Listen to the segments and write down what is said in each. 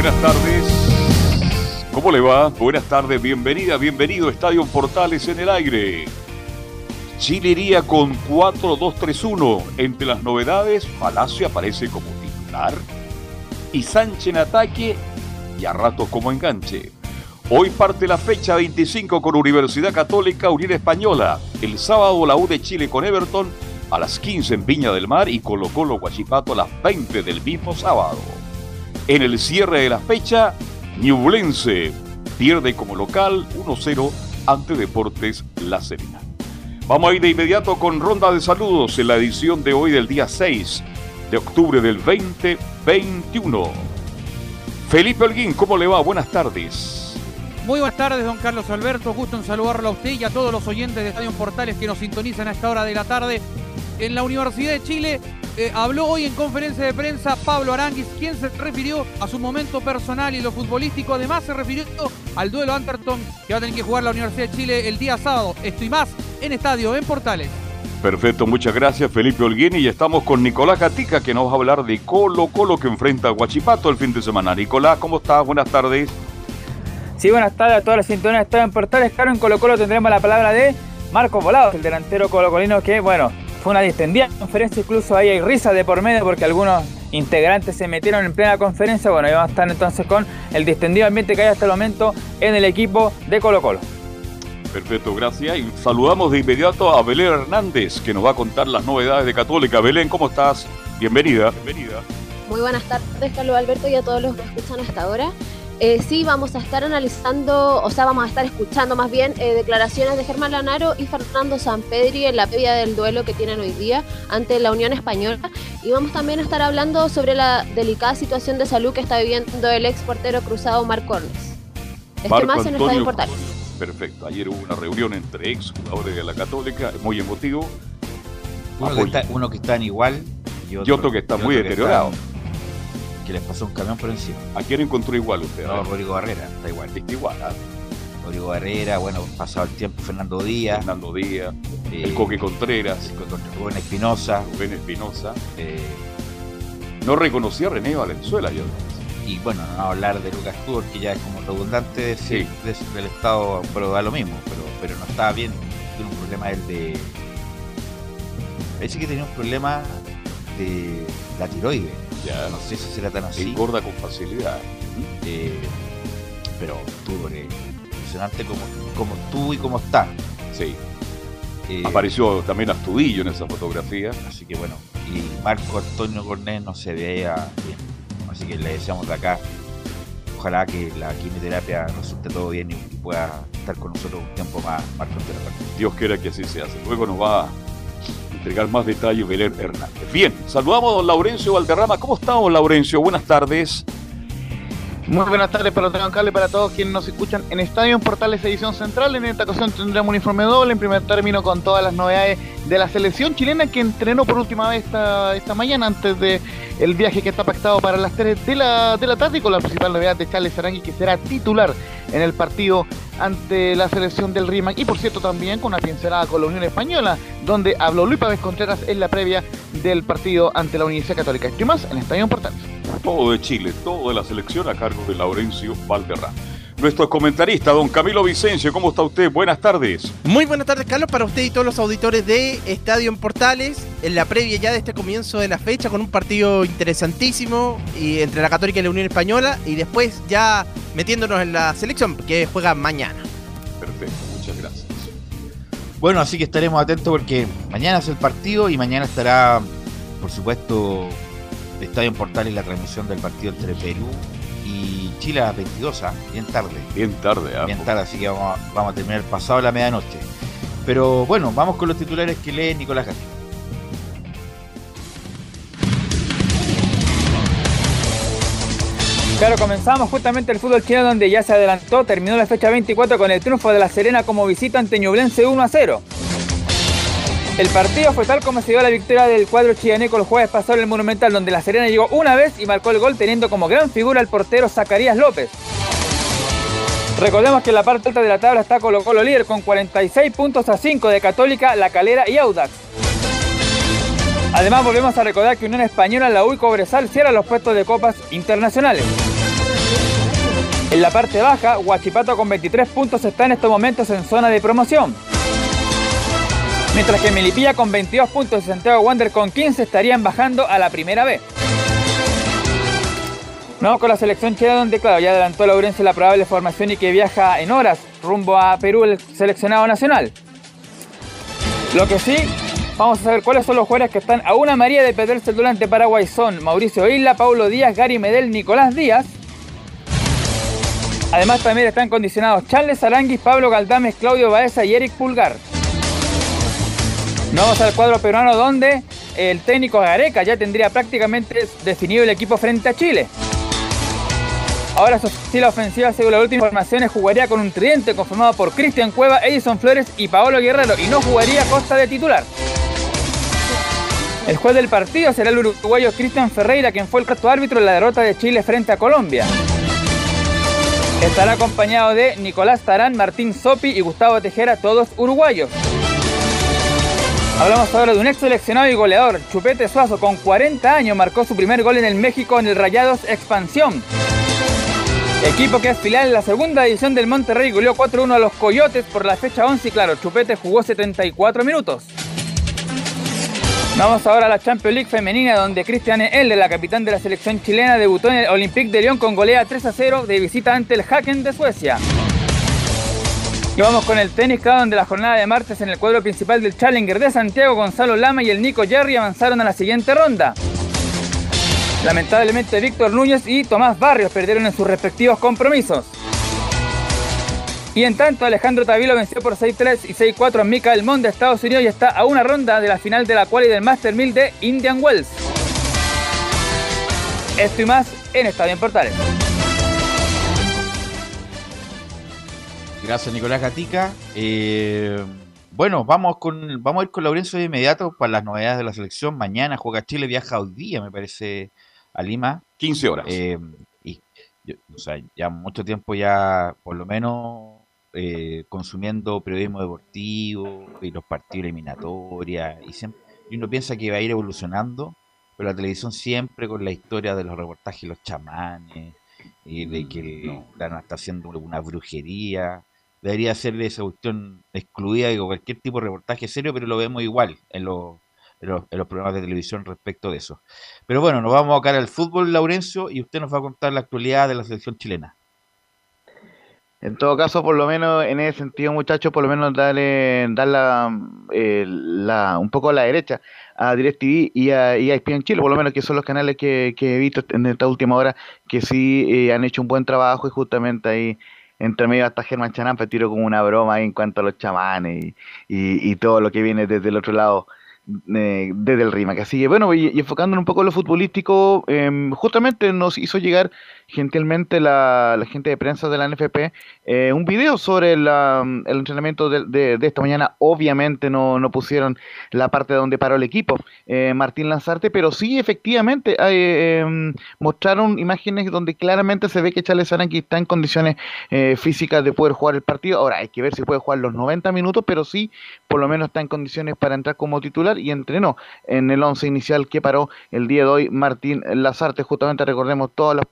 Buenas tardes. ¿Cómo le va? Buenas tardes, bienvenida, bienvenido a Estadio Portales en el aire. Chile iría con 4-2-3-1. Entre las novedades, Palacio aparece como titular y Sánchez en ataque y a ratos como enganche. Hoy parte la fecha 25 con Universidad Católica Unión Española. El sábado la U de Chile con Everton a las 15 en Viña del Mar y Colo Colo Guachipato a las 20 del mismo sábado. En el cierre de la fecha, Ñublense pierde como local 1-0 ante Deportes La Serena. Vamos a ir de inmediato con ronda de saludos en la edición de hoy del día 6 de octubre del 2021. Felipe Holguín, ¿cómo le va? Buenas tardes. Muy buenas tardes, don Carlos Alberto. Gusto en saludarlo a usted y a todos los oyentes de Estadio Portales que nos sintonizan a esta hora de la tarde. En la Universidad de Chile eh, habló hoy en conferencia de prensa Pablo Aranguis, quien se refirió a su momento personal y lo futbolístico. Además, se refirió al duelo Anderton que va a tener que jugar la Universidad de Chile el día sábado. Esto y más en estadio, en Portales. Perfecto, muchas gracias Felipe Olguini y estamos con Nicolás Gatica que nos va a hablar de Colo Colo que enfrenta a Guachipato el fin de semana. Nicolás, ¿cómo estás? Buenas tardes. Sí, buenas tardes a todas las sintonías Estadio en Portales. Claro, en Colo Colo tendremos la palabra de Marco Volados, el delantero colocolino que, bueno, fue una distendida conferencia, incluso ahí hay risa de por medio porque algunos integrantes se metieron en plena conferencia. Bueno, vamos a estar entonces con el distendido ambiente que hay hasta el momento en el equipo de Colo Colo. Perfecto, gracias. Y saludamos de inmediato a Belén Hernández, que nos va a contar las novedades de Católica. Belén, ¿cómo estás? Bienvenida. Bienvenida. Muy buenas tardes, Carlos Alberto, y a todos los que escuchan hasta ahora. Eh, sí, vamos a estar analizando, o sea, vamos a estar escuchando más bien eh, declaraciones de Germán Lanaro y Fernando Sampedri en la previa del duelo que tienen hoy día ante la Unión Española. Y vamos también a estar hablando sobre la delicada situación de salud que está viviendo el ex portero cruzado Marco Ornes. Este más en Estadio Portales. Perfecto. Ayer hubo una reunión entre ex jugadores de la Católica, muy emotivo. Uno, que está, uno que están igual y otro, que está muy deteriorado que les pasó un camión por encima. ¿A quién encontró igual usted? No, Rodrigo Barrera, está igual. Está igual, ¿ah? Rodrigo Barrera, bueno, pasado el tiempo, Fernando Díaz. Fernando Díaz, eh, el Coque Contreras. Rubén Espinosa. Rubén Espinosa. Eh, no reconocía a René Valenzuela, yo. Y bueno, no hablar de Lucas Tudor, que ya es como redundante sí. del Estado, pero da lo mismo, pero, pero no estaba bien. Tiene un problema él de. Parece que tenía un problema de la tiroides ya. No sé si será tan así. Engorda con facilidad. Eh, pero tú, impresionante como, como tú y cómo está. Sí. Eh, Apareció también Astudillo en esa fotografía. Así que bueno, y Marco Antonio Cornés no se veía bien. Así que le deseamos de acá. Ojalá que la quimioterapia resulte todo bien y, pueda estar con nosotros un tiempo más, Marco Antonio Dios quiera que así sea. Luego nos va entregar más detalles Belén Hernández. Bien, saludamos a don Laurencio Valderrama. ¿Cómo estamos, Laurencio? Buenas tardes. Muy buenas tardes para don y para todos quienes nos escuchan en Estadio en Portales Edición Central. En esta ocasión tendremos un informe doble en primer término con todas las novedades de la selección chilena que entrenó por última vez esta, mañana antes de viaje que está pactado para las 3 de la, de la tarde con la principal novedad de Charles Arangui que será titular en el partido ante la selección del RIMAC y por cierto también con una pincelada con la Unión Española donde habló Luis Pávez Contreras en la previa del partido ante la Universidad Católica. Y más en Estadio en Portales. Todo de Chile, todo de la selección a cargo de Laurencio Valderrama. Nuestro comentarista, don Camilo Vicencio, ¿cómo está usted? Buenas tardes. Muy buenas tardes, Carlos, para usted y todos los auditores de Estadio en Portales, en la previa ya de este comienzo de la fecha, con un partido interesantísimo y entre la Católica y la Unión Española, y después ya metiéndonos en la selección, que juega mañana. Perfecto, muchas gracias. Bueno, así que estaremos atentos porque mañana es el partido y mañana estará, por supuesto, Estadio en Portales la transmisión del partido entre Perú y Chile a las 22, ¿ah? bien tarde. Bien tarde, ¿ah? Bien tarde, así que vamos a, vamos a terminar pasado la medianoche. Pero bueno, vamos con los titulares que lee Nicolás Gatica. Claro, comenzamos justamente el fútbol chino donde ya se adelantó, terminó la fecha 24 con el triunfo de la Serena como visita ante Ñublense 1 a 0. El partido fue tal como se dio la victoria del cuadro chianeco el jueves pasado en el Monumental, donde la Serena llegó una vez y marcó el gol teniendo como gran figura al portero Zacarías López. Recordemos que en la parte alta de la tabla está Colo Colo líder con 46 puntos a 5 de Católica, La Calera y Audax. Además volvemos a recordar que Unión Española, la U Cobresal cierran los puestos de copas internacionales. En la parte baja, Huachipato con 23 puntos está en estos momentos en zona de promoción. Mientras que Melipilla con 22 puntos y Santiago Wander con 15 estarían bajando a la primera vez. Vamos con la selección chilena donde, claro, ya adelantó Laurencio la probable formación y que viaja en horas rumbo a Perú el seleccionado nacional. Lo que sí, vamos a saber cuáles son los jugadores que están a una María de perderse el durante Paraguay. Son Mauricio Isla, Paulo Díaz, Gary Medel, Nicolás Díaz. Además también están condicionados Charles Aranguis, Pablo Galdames, Claudio Baeza y Eric Pulgar. Vamos al cuadro peruano donde el técnico Gareca ya tendría prácticamente definido el equipo frente a Chile. Ahora su estilo ofensiva, según las últimas informaciones, jugaría con un tridente conformado por Cristian Cueva, Edison Flores y Paolo Guerrero y no jugaría Costa de titular. El juez del partido será el uruguayo Cristian Ferreira, quien fue el cuarto árbitro en la derrota de Chile frente a Colombia. Estará acompañado de Nicolás Tarán, Martín Sopi y Gustavo Tejera, todos uruguayos. Hablamos ahora de un ex seleccionado y goleador. Chupete Suazo, con 40 años, marcó su primer gol en el México en el Rayados Expansión. Equipo que es filial en la segunda edición del Monterrey goleó 4-1 a los Coyotes por la fecha 11 y claro, Chupete jugó 74 minutos. Vamos ahora a la Champions League femenina donde Cristian L, la capitán de la selección chilena, debutó en el Olympique de Lyon con golea 3-0 de visita ante el Haken de Suecia. Y vamos con el tenis, cada donde la jornada de martes en el cuadro principal del Challenger de Santiago, Gonzalo Lama y el Nico Jerry avanzaron a la siguiente ronda. Lamentablemente Víctor Núñez y Tomás Barrios perdieron en sus respectivos compromisos. Y en tanto Alejandro Tavilo venció por 6-3 y 6-4 a Mikael Mond de Estados Unidos y está a una ronda de la final de la cual y del Master 1000 de Indian Wells. Esto y más en Estadio en Portales. Gracias, Nicolás Gatica. Eh, bueno, vamos con vamos a ir con Laurencio de inmediato para las novedades de la selección. Mañana juega Chile, viaja hoy día, me parece, a Lima. 15 horas. Eh, y, o sea, ya mucho tiempo ya, por lo menos, eh, consumiendo periodismo deportivo y los partidos eliminatorias. Y, siempre, y uno piensa que va a ir evolucionando, pero la televisión siempre con la historia de los reportajes de los chamanes, y de que no. la está haciendo una brujería debería ser esa cuestión excluida de cualquier tipo de reportaje serio, pero lo vemos igual en los, en los, en los programas de televisión respecto de eso. Pero bueno, nos vamos a cara al fútbol, Laurencio, y usted nos va a contar la actualidad de la selección chilena. En todo caso, por lo menos en ese sentido, muchachos, por lo menos darle, dar la, eh, un poco a la derecha a DirecTV y a, y a ESPN Chile, por lo menos que son los canales que, que he visto en esta última hora que sí eh, han hecho un buen trabajo y justamente ahí entre medio hasta Germán Chanampe tiro como una broma ahí en cuanto a los chamanes y, y, todo lo que viene desde el otro lado eh, desde el RIMAC. Así que bueno, y, y enfocándonos un poco en lo futbolístico, em, justamente nos hizo llegar gentilmente la, gente de prensa de la NFP eh, un video sobre la, el entrenamiento de, de- esta mañana. Obviamente no, no pusieron la parte donde paró el equipo, eh, Martín Lanzarte, pero sí efectivamente eh, em, mostraron imágenes donde claramente se ve que Charles Aranqui está en condiciones eh, físicas de poder jugar el partido. Ahora hay que ver si puede jugar los 90 minutos, pero sí por lo menos está en condiciones para entrar como titular y entrenó en el 11 inicial que paró el día de hoy Martín Lazarte. Justamente recordemos toda la,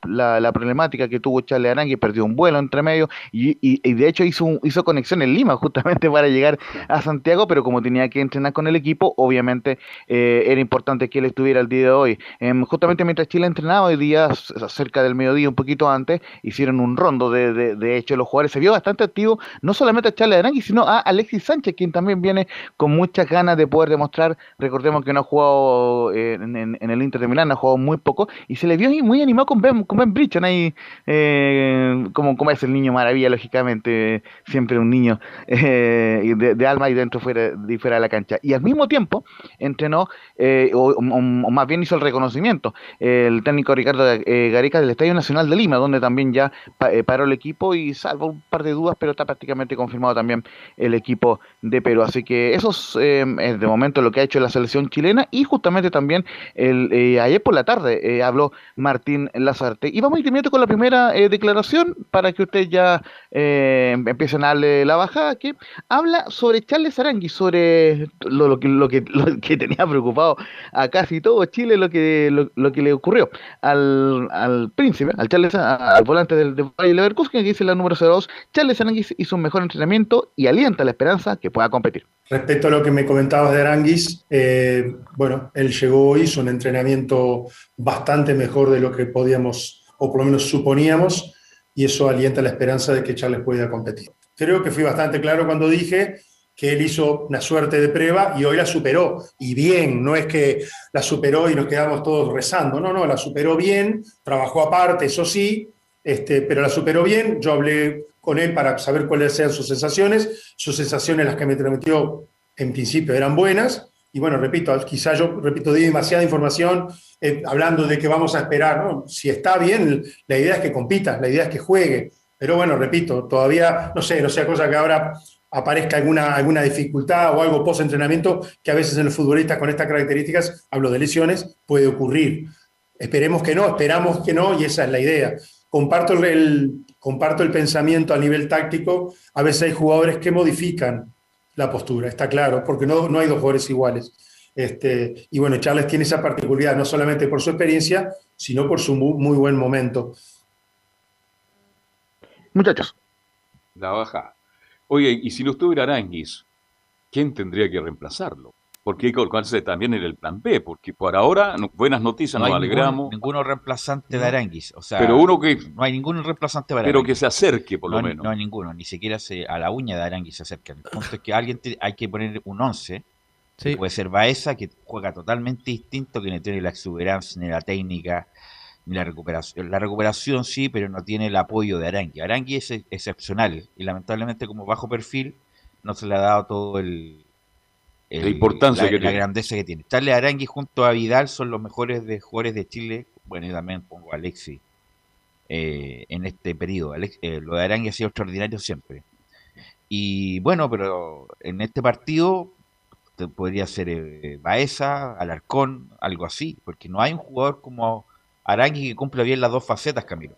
la- la problemática que tuvo Charles Arangui, perdió un vuelo entre medio y, y- de hecho hizo, hizo conexión en Lima justamente para llegar a Santiago, pero como tenía que entrenar con el equipo, obviamente eh, era importante que él estuviera el día de hoy. Em, justamente mientras Chile entrenaba hoy día, cerca del mediodía, un poquito antes, hicieron un rondo de, de, hecho los jugadores. Se vio bastante activo, no solamente a Charles Arangui, sino a Alexis Sánchez, quien también viene con muchas ganas de poder demostrar. Recordemos que no ha jugado eh, en, en- el Inter de Milán, ha jugado muy poco, y se le vio muy animado con Ben, con ben Ahí, eh, como, como es el niño maravilla, lógicamente, siempre un niño eh, de, alma y dentro fuera, de fuera de la cancha. Y al mismo tiempo entrenó, eh, o, más bien hizo el reconocimiento, el técnico Ricardo eh, Gareca del Estadio Nacional de Lima, donde también ya eh, paró el equipo y salvo un par de dudas, pero está prácticamente confirmado también el equipo de Perú. Así que eso es, es de momento lo que ha hecho la selección chilena y justamente también el, eh, ayer por la tarde habló Martín Lazarte. Y vamos a con la primera eh, declaración para que ustedes ya eh, empiecen a darle la bajada, que habla sobre Charles Arangui, sobre lo, que, lo, que, lo que tenía preocupado a casi todo Chile, lo que, lo, lo que le ocurrió al, al príncipe, al Charles, al volante del, Bayer Leverkusen, que dice la número 02, Charles Arangui hizo un mejor entrenamiento y alienta la esperanza que pueda competir. Respecto a lo que me comentabas de Aranguis, eh, bueno, él llegó, hizo un entrenamiento bastante mejor de lo que podíamos, o por lo menos suponíamos, y eso alienta la esperanza de que Charles pueda competir. Creo que fui bastante claro cuando dije que él hizo una suerte de prueba y hoy la superó. Y bien, no es que la superó y nos quedamos todos rezando, no, no, la superó bien, trabajó aparte, eso sí, este, pero la superó bien. Yo hablé con él para saber cuáles eran sus sensaciones. Sus sensaciones, las que me transmitió en principio, eran buenas. Y bueno, repito, quizá yo, repito, di demasiada información eh, hablando de que vamos a esperar. Si está bien, la idea es que compita, la idea es que juegue. Pero bueno, repito, todavía, no sé, no sea cosa que ahora aparezca alguna, alguna dificultad o algo post-entrenamiento que a veces en los futbolistas con estas características, hablo de lesiones, puede ocurrir. Esperemos que no, esperamos que no y esa es la idea. Comparto el- comparto el pensamiento a nivel táctico, a veces hay jugadores que modifican la postura, está claro, porque no, no hay dos jugadores iguales. Este, y bueno, Charles tiene esa particularidad, no solamente por su experiencia, sino por su muy, muy buen momento. Muchachos. La baja. Oye, y si no estuviera Aranguis, ¿quién tendría que reemplazarlo? Porque hay que colocarse también en el plan B, porque por ahora, no- buenas noticias, No nos hay alegramos. ninguno, ninguno reemplazante de. Aranguis. O sea, Pero uno que- No hay ningún reemplazante pero Aranguis. que se acerque, por lo no, menos. No hay ninguno, ni siquiera se, a la uña de Aranguis se acercan. El punto es que alguien te- hay que poner un 11. Sí. Puede ser Baeza, que juega totalmente distinto, que no tiene la exuberancia, ni la técnica, ni la recuperación. La recuperación sí, pero no tiene el apoyo de Arangui. Arangui es ex- excepcional y lamentablemente como bajo perfil no se le ha dado todo el... el- La importancia la, que la tiene. grandeza que tiene. Charles Arangui junto a Vidal son los mejores de jugadores de Chile. Bueno, y también pongo a Alexis eh, en este periodo. Alex- eh, lo de Arangui ha sido extraordinario siempre. Y bueno, pero en este partido podría ser eh, Baeza, Alarcón, algo así, porque no hay un jugador como Arangui que cumpla bien las dos facetas, Camilo.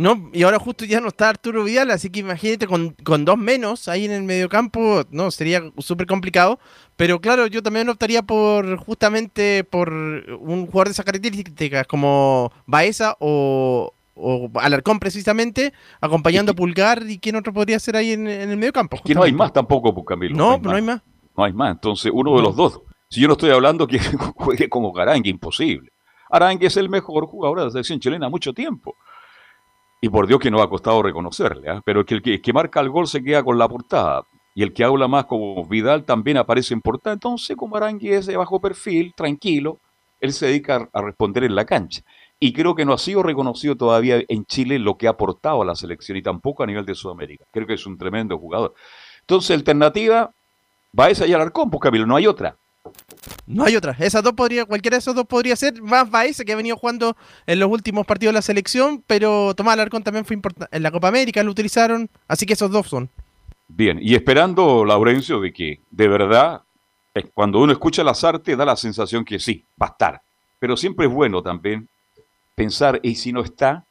No, y ahora justo ya no está Arturo Vidal, así que imagínate con, con dos menos ahí en el mediocampo, no, sería súper complicado. Pero claro, yo también optaría por justamente por un jugador de esas características como Baeza o, o Alarcón precisamente, acompañando a Pulgar y quién otro podría ser ahí en, en el mediocampo. Que no hay más tampoco, pues, Camilo. No, no hay más. No hay más. Entonces, uno de los dos. Si yo no estoy hablando que juegue como Arangue, imposible. Arangue es el mejor jugador de la selección chilena mucho tiempo. Y por Dios que nos ha costado reconocerle. ¿ah? Pero que el que, marca el gol se queda con la portada. Y el que habla más como Vidal también aparece en portada. Entonces, como Arangue es de bajo perfil, tranquilo, él se dedica a, responder en la cancha. Y creo que no ha sido reconocido todavía en Chile lo que ha aportado a la selección y tampoco a nivel de Sudamérica. Creo que es un tremendo jugador. Entonces, alternativa, Baeza y Alarcón, pues Camilo, no hay otra. No hay otra. Esas dos podría, cualquiera de esos dos podría ser. Más Baez, que ha venido jugando en los últimos partidos de la selección, pero Tomás Alarcón también fue importante. En la Copa América lo utilizaron, así que esos dos son. Bien, y esperando, Laurencio, de que de verdad, cuando uno escucha las artes, da la sensación que sí, va a estar. Pero siempre es bueno también pensar, ¿y si no está?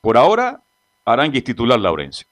Por ahora, Aranguis titular, Laurencio.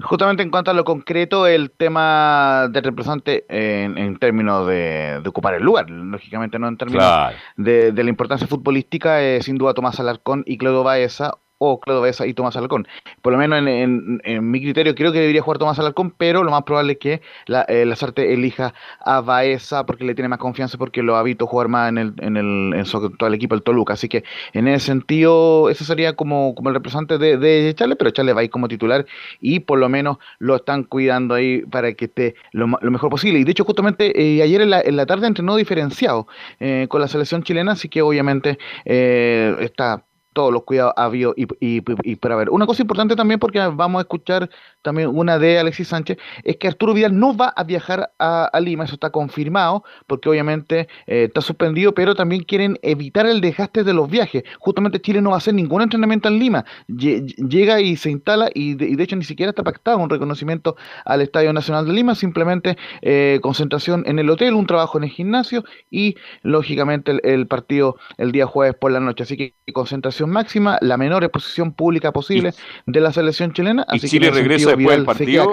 Justamente en cuanto a lo concreto, el tema del representante en, términos de, ocupar el lugar, lógicamente no en términos de, la importancia futbolística, es sin duda Tomás Alarcón y Claudio Baeza, o Claudio Baeza y Tomás Alarcón. Por lo menos en, mi criterio creo que debería jugar Tomás Alarcón, pero lo más probable es que la, eh, Lazarte elija a Baeza porque le tiene más confianza, porque lo ha visto jugar más en el, en el en todo el equipo del Toluca. Así que en ese sentido, ese sería como, como el representante de, de Chale, pero Chale va a ir como titular y por lo menos lo están cuidando ahí para que esté lo, mejor posible. Y de hecho, justamente eh, ayer en la, en la, tarde entrenó diferenciado eh, con la selección chilena, así que obviamente está todos los cuidados habido y, y, y, para ver. Una cosa importante también, porque vamos a escuchar también una de Alexis Sánchez, es que Arturo Vidal no va a viajar a, Lima, eso está confirmado, porque obviamente eh, está suspendido, pero también quieren evitar el desgaste de los viajes. Justamente Chile no va a hacer ningún entrenamiento en Lima, llega y se instala y de, hecho ni siquiera está pactado un reconocimiento al Estadio Nacional de Lima, simplemente eh, concentración en el hotel, un trabajo en el gimnasio y lógicamente el, el partido el día jueves por la noche. Así que concentración máxima, la menor exposición pública posible de la selección chilena. Así y Chile regresa después del partido.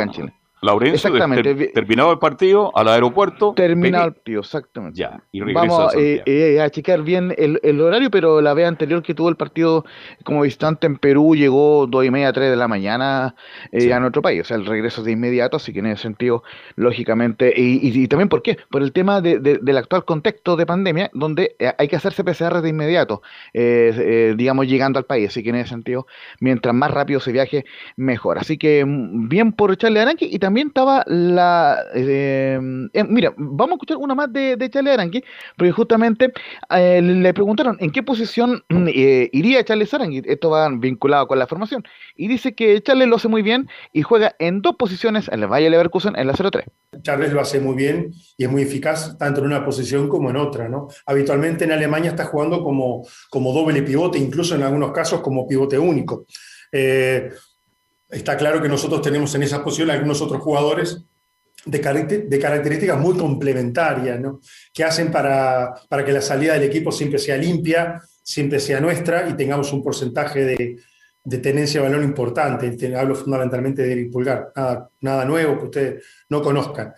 Laurencio, terminado el partido, al aeropuerto. Terminado el partido, exactamente. Ya, y Vamos eh, eh, a checar bien el, horario, pero la vez anterior que tuvo el partido como visitante en Perú llegó dos y media, tres de la mañana eh, a nuestro país. O sea, el regreso es de inmediato, así que en ese sentido, lógicamente, y, también ¿por qué? Por el tema de, del actual contexto de pandemia, donde hay que hacerse PCR de inmediato, digamos, llegando al país. Así que en ese sentido, mientras más rápido se viaje, mejor. Así que mm, bien por echarle arranque y también también estaba la. Eh, eh, mira, vamos a escuchar una más de, de Charles Arangui, porque justamente eh, le preguntaron en qué posición mm, iría Charles Arangui. Esto va vinculado con la formación. Y dice que Charles lo hace muy bien y juega en dos posiciones en el Valle Leverkusen en la 0-3. Charles lo hace muy bien y es muy eficaz tanto en una posición como en otra. ¿no? Habitualmente en Alemania está jugando como, como doble pivote, incluso en algunos casos como pivote único. Está claro que nosotros tenemos en esa posición algunos otros jugadores de, de características muy complementarias, ¿no? que hacen para, para, que la salida del equipo siempre sea limpia, siempre sea nuestra y tengamos un porcentaje de, de tenencia de balón importante. Hablo fundamentalmente del pulgar, nada, nada nuevo que ustedes no conozcan.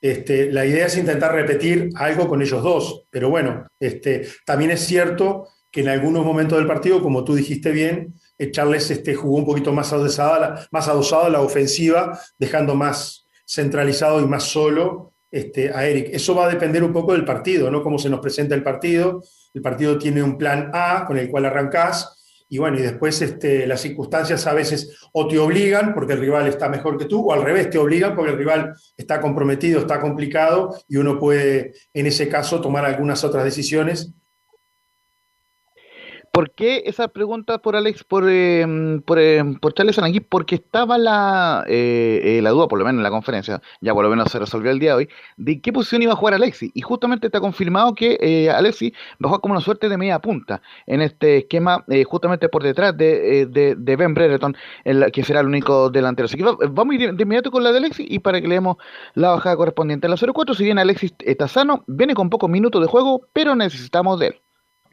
Este, la idea es intentar repetir algo con ellos dos, pero bueno, este, también es cierto que en algunos momentos del partido, como tú dijiste bien, Charles este, jugó un poquito más adosada, más adosado a la ofensiva, dejando más centralizado y más solo este, a Eric. Eso va a depender un poco del partido, ¿no? Cómo se nos presenta el partido. El partido tiene un plan A con el cual arrancás, y bueno, y después este, las circunstancias a veces o te obligan porque el rival está mejor que tú, o al revés, te obligan porque el rival está comprometido, está complicado, y uno puede en ese caso tomar algunas otras decisiones ¿Por qué esa pregunta por Alex, por, eh, por, eh, por, Charles Arangui? Porque estaba la, eh, la duda, por lo menos en la conferencia, ya por lo menos se resolvió el día de hoy, de qué posición iba a jugar Alexi. Y justamente está confirmado que Alexi va a jugar como una suerte de media punta en este esquema, justamente por detrás de, de, Ben Brereton, el, que será el único delantero. Así que vamos a ir de inmediato con la de Alexi y para que leemos la bajada correspondiente. En la 04, si bien Alexis está sano, viene con pocos minutos de juego, pero necesitamos de él.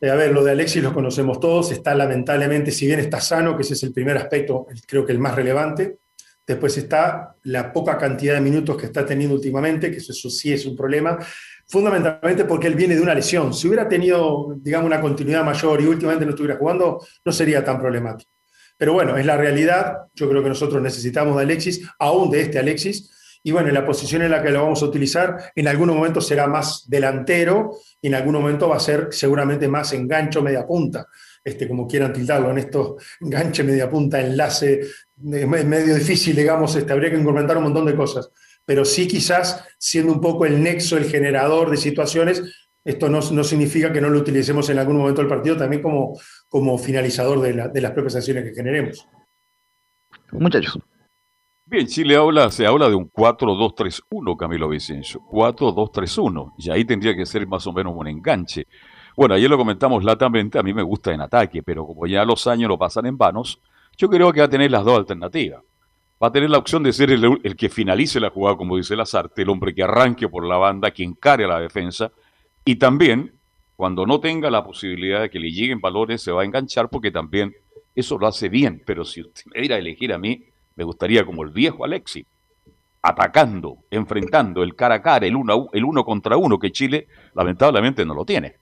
Eh, a ver, lo de Alexis lo conocemos todos, está lamentablemente, si bien está sano, que ese es el primer aspecto, creo que el más relevante, después está la poca cantidad de minutos que está teniendo últimamente, que eso, sí es un problema, fundamentalmente porque él viene de una lesión. Si hubiera tenido, digamos, una continuidad mayor y últimamente no estuviera jugando, no sería tan problemático. Pero bueno, es la realidad, yo creo que nosotros necesitamos de Alexis, aún de este Alexis, y bueno, en la posición en la que lo vamos a utilizar, en algunos momentos será más delantero y en algún momento va a ser seguramente más engancho media punta, este, como quieran tildarlo en esto, enganche media punta, enlace, es medio difícil, digamos, este, habría que implementar un montón de cosas. Pero sí quizás siendo un poco el nexo, el generador de situaciones, esto no, no significa que no lo utilicemos en algún momento del partido también como, como finalizador de, de las propias acciones que generemos. Muchachos. Bien, Chile habla, se habla de un 4-2-3-1, Camilo Vicencio. 4-2-3-1. Y ahí tendría que ser más o menos un enganche. Bueno, ayer lo comentamos latamente, a mí me gusta en ataque, pero como ya los años lo pasan en vanos, yo creo que va a tener las dos alternativas. Va a tener la opción de ser el, el que finalice la jugada, como dice Lazarte, el hombre que arranque por la banda, que encare a la defensa, y también, cuando no tenga la posibilidad de que le lleguen valores, se va a enganchar porque también eso lo hace bien. Pero si usted me diera a elegir a mí, me gustaría como el viejo Alexi, atacando, enfrentando el cara a cara, el uno, el uno contra uno, que Chile lamentablemente no lo tiene.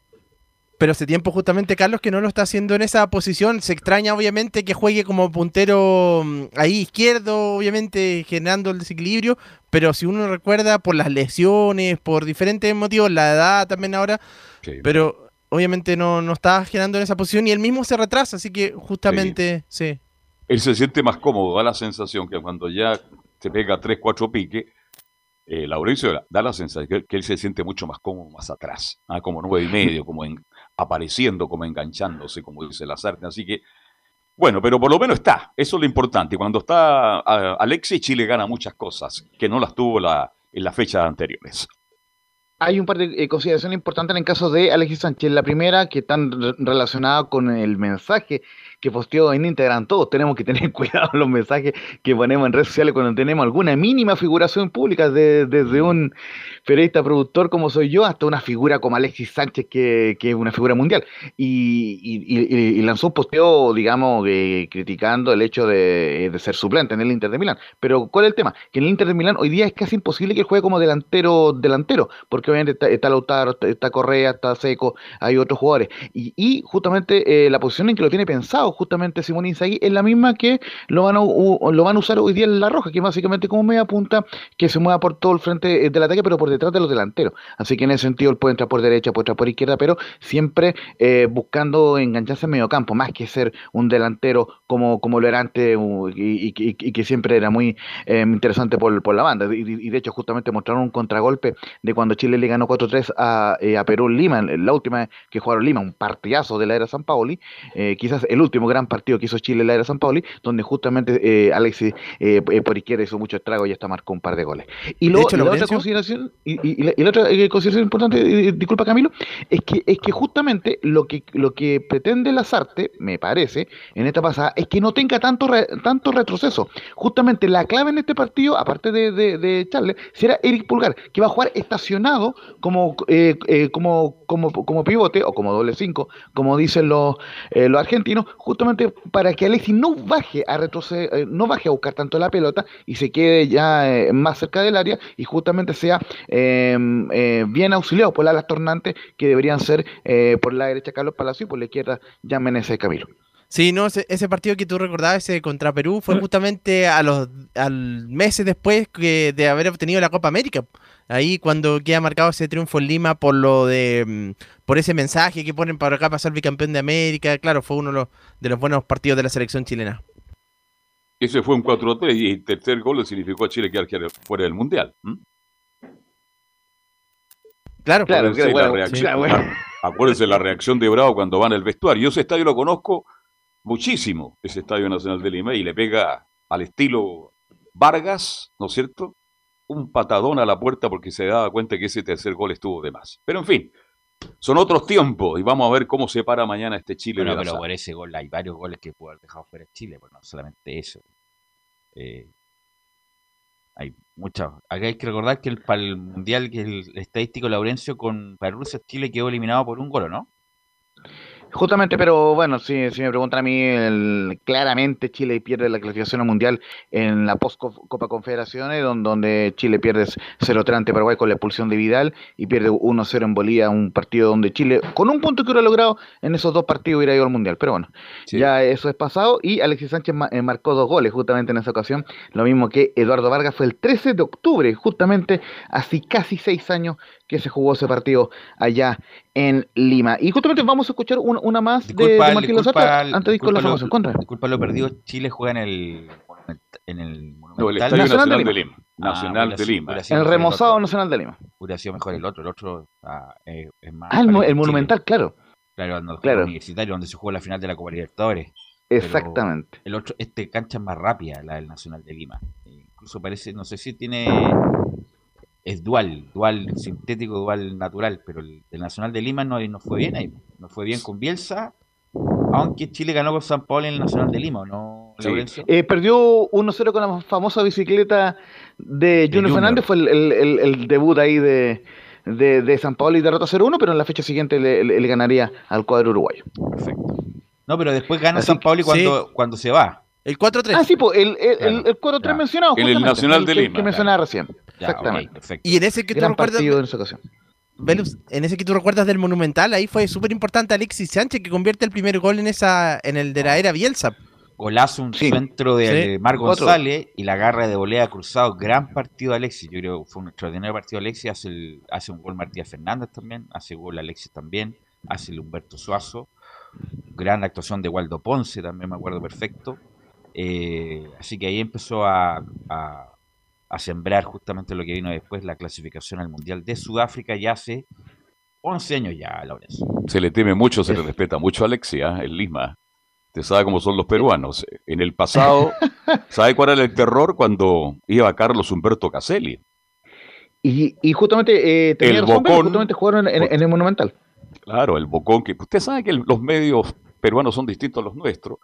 Pero hace tiempo justamente Carlos que no lo está haciendo en esa posición. Se extraña obviamente que juegue como puntero mm, ahí izquierdo, obviamente generando el desequilibrio. Pero si uno recuerda por las lesiones, por diferentes motivos, la edad también ahora. Sí. Pero obviamente no, no está generando en esa posición y él mismo se retrasa. Así que justamente, sí. Él se siente más cómodo, da la sensación que cuando ya se pega 3, 4 piques, eh, Laurencio da la sensación que, él se siente mucho más cómodo más atrás, ah, como nueve y medio, como en- apareciendo, como enganchándose, como dice Lazarte. Así que, bueno, pero por lo menos está, eso es lo importante. Cuando está Alexis, Chile gana muchas cosas que no las tuvo la, en las fechas anteriores. Hay un par de eh, consideraciones importantes en el caso de Alexis Sánchez. La primera, que están re- relacionada con el mensaje que posteó en Instagram. Todos tenemos que tener cuidado los mensajes que ponemos en redes sociales cuando tenemos alguna mínima figuración pública, de- desde un periodista productor como soy yo hasta una figura como Alexis Sánchez, que, que es una figura mundial. Y, y- y- y lanzó un posteo, digamos, eh, criticando el hecho de, de ser suplente en el Inter de Milán. Pero, ¿cuál es el tema? Que en el Inter de Milán hoy día es casi imposible que juegue como delantero, delantero, porque obviamente está, está Lautaro, está, está Correa, está Seco, hay otros jugadores. Y, y justamente eh, la posición en que lo tiene pensado justamente Simón Inzaghi es la misma que lo van, a, lo van a usar hoy día en La Roja, que básicamente como media punta que se mueva por todo el frente eh, del ataque, pero por detrás de los delanteros. Así que en ese sentido él puede entrar por derecha, puede entrar por izquierda, pero siempre eh, buscando engancharse en medio campo, más que ser un delantero como, como lo era antes y, y- y- que siempre era muy eh, interesante por, por la banda. Y, de hecho justamente mostraron un contragolpe de cuando Chile le ganó 4-3 a, eh, a Perú Lima, la última que jugaron Lima, un partidazo de la era San Paoli, quizás el último gran partido que hizo Chile en la era San Paoli, donde justamente eh, Alexis eh, eh, por izquierda hizo mucho estrago y hasta marcó un par de goles. Y, lo- De hecho, y la otra consideración, y, y- y la, y la otra eh, consideración importante, eh, disculpa Camilo, es que, es que justamente lo que, lo que pretende Lazarte, me parece, en esta pasada, es que no tenga tanto, re- tanto retroceso. Justamente la clave en este partido, aparte de, de, de Charles, será Eric Pulgar, que va a jugar estacionado como, eh, eh, como, como, como pivote o como doble cinco, como dicen los, eh, los argentinos, justamente para que Alexis no baje a retroceder, eh, no baje a buscar tanto la pelota y se quede ya eh, más cerca del área y justamente sea eh, eh, bien auxiliado por las tornantes que deberían ser eh, por la derecha Carlos Palacio y por la izquierda Jan Meneses Camilo. Sí, no, ese, ese partido que tú recordabas, ese contra Perú, fue justamente a los al meses después que, de haber obtenido la Copa América. Ahí cuando queda marcado ese triunfo en Lima por lo de mm, por ese mensaje que ponen para acá pasar bicampeón de América, claro, fue uno de los, de los buenos partidos de la selección chilena. Ese fue un 4-3 y el tercer gol le significó a Chile quedar fuera del Mundial. Claro, Claro, Acuérdense bueno, la reacción, claro, bueno. acuérdense la reacción de Bravo cuando van al vestuario. Yo ese estadio lo conozco muchísimo, ese Estadio Nacional de Lima, y le pega al estilo Vargas, ¿no es cierto? Un patadón a la puerta porque se daba cuenta que ese tercer gol estuvo de más. Pero en fin, son otros tiempos y vamos a ver cómo se para mañana este Chile. Bueno, pero por ese gol hay varios goles que pudo haber dejado fuera Chile, pues no solamente eso. Eh, hay muchas. Acá hay que recordar que el, para el Mundial, que el estadístico Laurencio con Rusia, Chile quedó eliminado por un gol, ¿no? Justamente, pero bueno, si, si me preguntan a mí, el- claramente Chile pierde la clasificación al mundial en la post-Copa Confederaciones, don- donde Chile pierde 0-3 ante Paraguay con la expulsión de Vidal y pierde 1-0 en Bolivia, un partido donde Chile, con un punto que hubiera logrado en esos dos partidos, hubiera ido al mundial. Pero bueno, Sí. ya eso es pasado y Alexis Sánchez ma- eh, marcó dos goles justamente en esa ocasión, lo mismo que Eduardo Vargas fue el 13 de octubre, justamente así casi seis años que se jugó ese partido allá en Lima. Y justamente vamos a escuchar una, una más de- de, Martín Lazarte antes de ir con la. Contra. disculpa lo perdido, Chile juega en el en el No, el Monumental. Estadio Nacional Nacional, de de Lima. Lima. Ah, Nacional hubiera de Lima. El el remozado otro. Nacional de Lima. Hubiera sido mejor el otro, el otro ah, eh, es más Ah, el, el. Monumental, claro. Claro, donde Claro. Universitario, donde se jugó la final de la Copa Libertadores. Pero- Exactamente. El otro, este cancha es más rápida, la del Nacional de Lima. Y incluso parece, no sé si tiene, es dual, dual sintético, dual natural, pero el, Nacional de Lima no, no fue bien ahí, no fue bien con Bielsa, aunque Chile ganó con San Paulo en el Nacional de Lima, ¿no, eh, perdió 1-0 con la famosa bicicleta de Junior, Fernández, fue el, debut ahí de, de, San Paulo y derrota 0-1, pero en la fecha siguiente le, ganaría al cuadro uruguayo. Perfecto. No, pero después gana San Paulo cuando, cuando se va. El 4-3. Ah, sí, pues el, el, el 4-3 mencionado. En el Nacional de Lima. Que, mencionaba recién. Exactamente. y en ese que tú recuerdas. En, esa ocasión. Velus, en ese que tú recuerdas del Monumental, ahí fue súper importante Alexis Sánchez que convierte el primer gol en esa en el de la era Bielsa. Golazo, un centro de Mar González y la garra de volea cruzado. Gran partido de Alexis. Yo creo que fue un extraordinario partido de Alexis. Hace, hace un gol Martínez Fernández también. Hace gol Alexis también. Hace el Humberto Suazo. Gran actuación de Waldo Ponce también, me acuerdo perfecto. Eh, así que ahí empezó a, a, sembrar justamente lo que vino después, la clasificación al Mundial de Sudáfrica ya hace 11 años ya, Lorenzo. Se le teme mucho, se le respeta mucho a Alexia, el Lima. Usted sabe cómo son los peruanos. En el pasado, ¿sabe cuál era el terror cuando iba Carlos Humberto Caselli? Y, justamente, eh, el bocón, justamente jugaron en, el Monumental. Claro, el Bocón, que usted sabe que los medios peruanos son distintos a los nuestros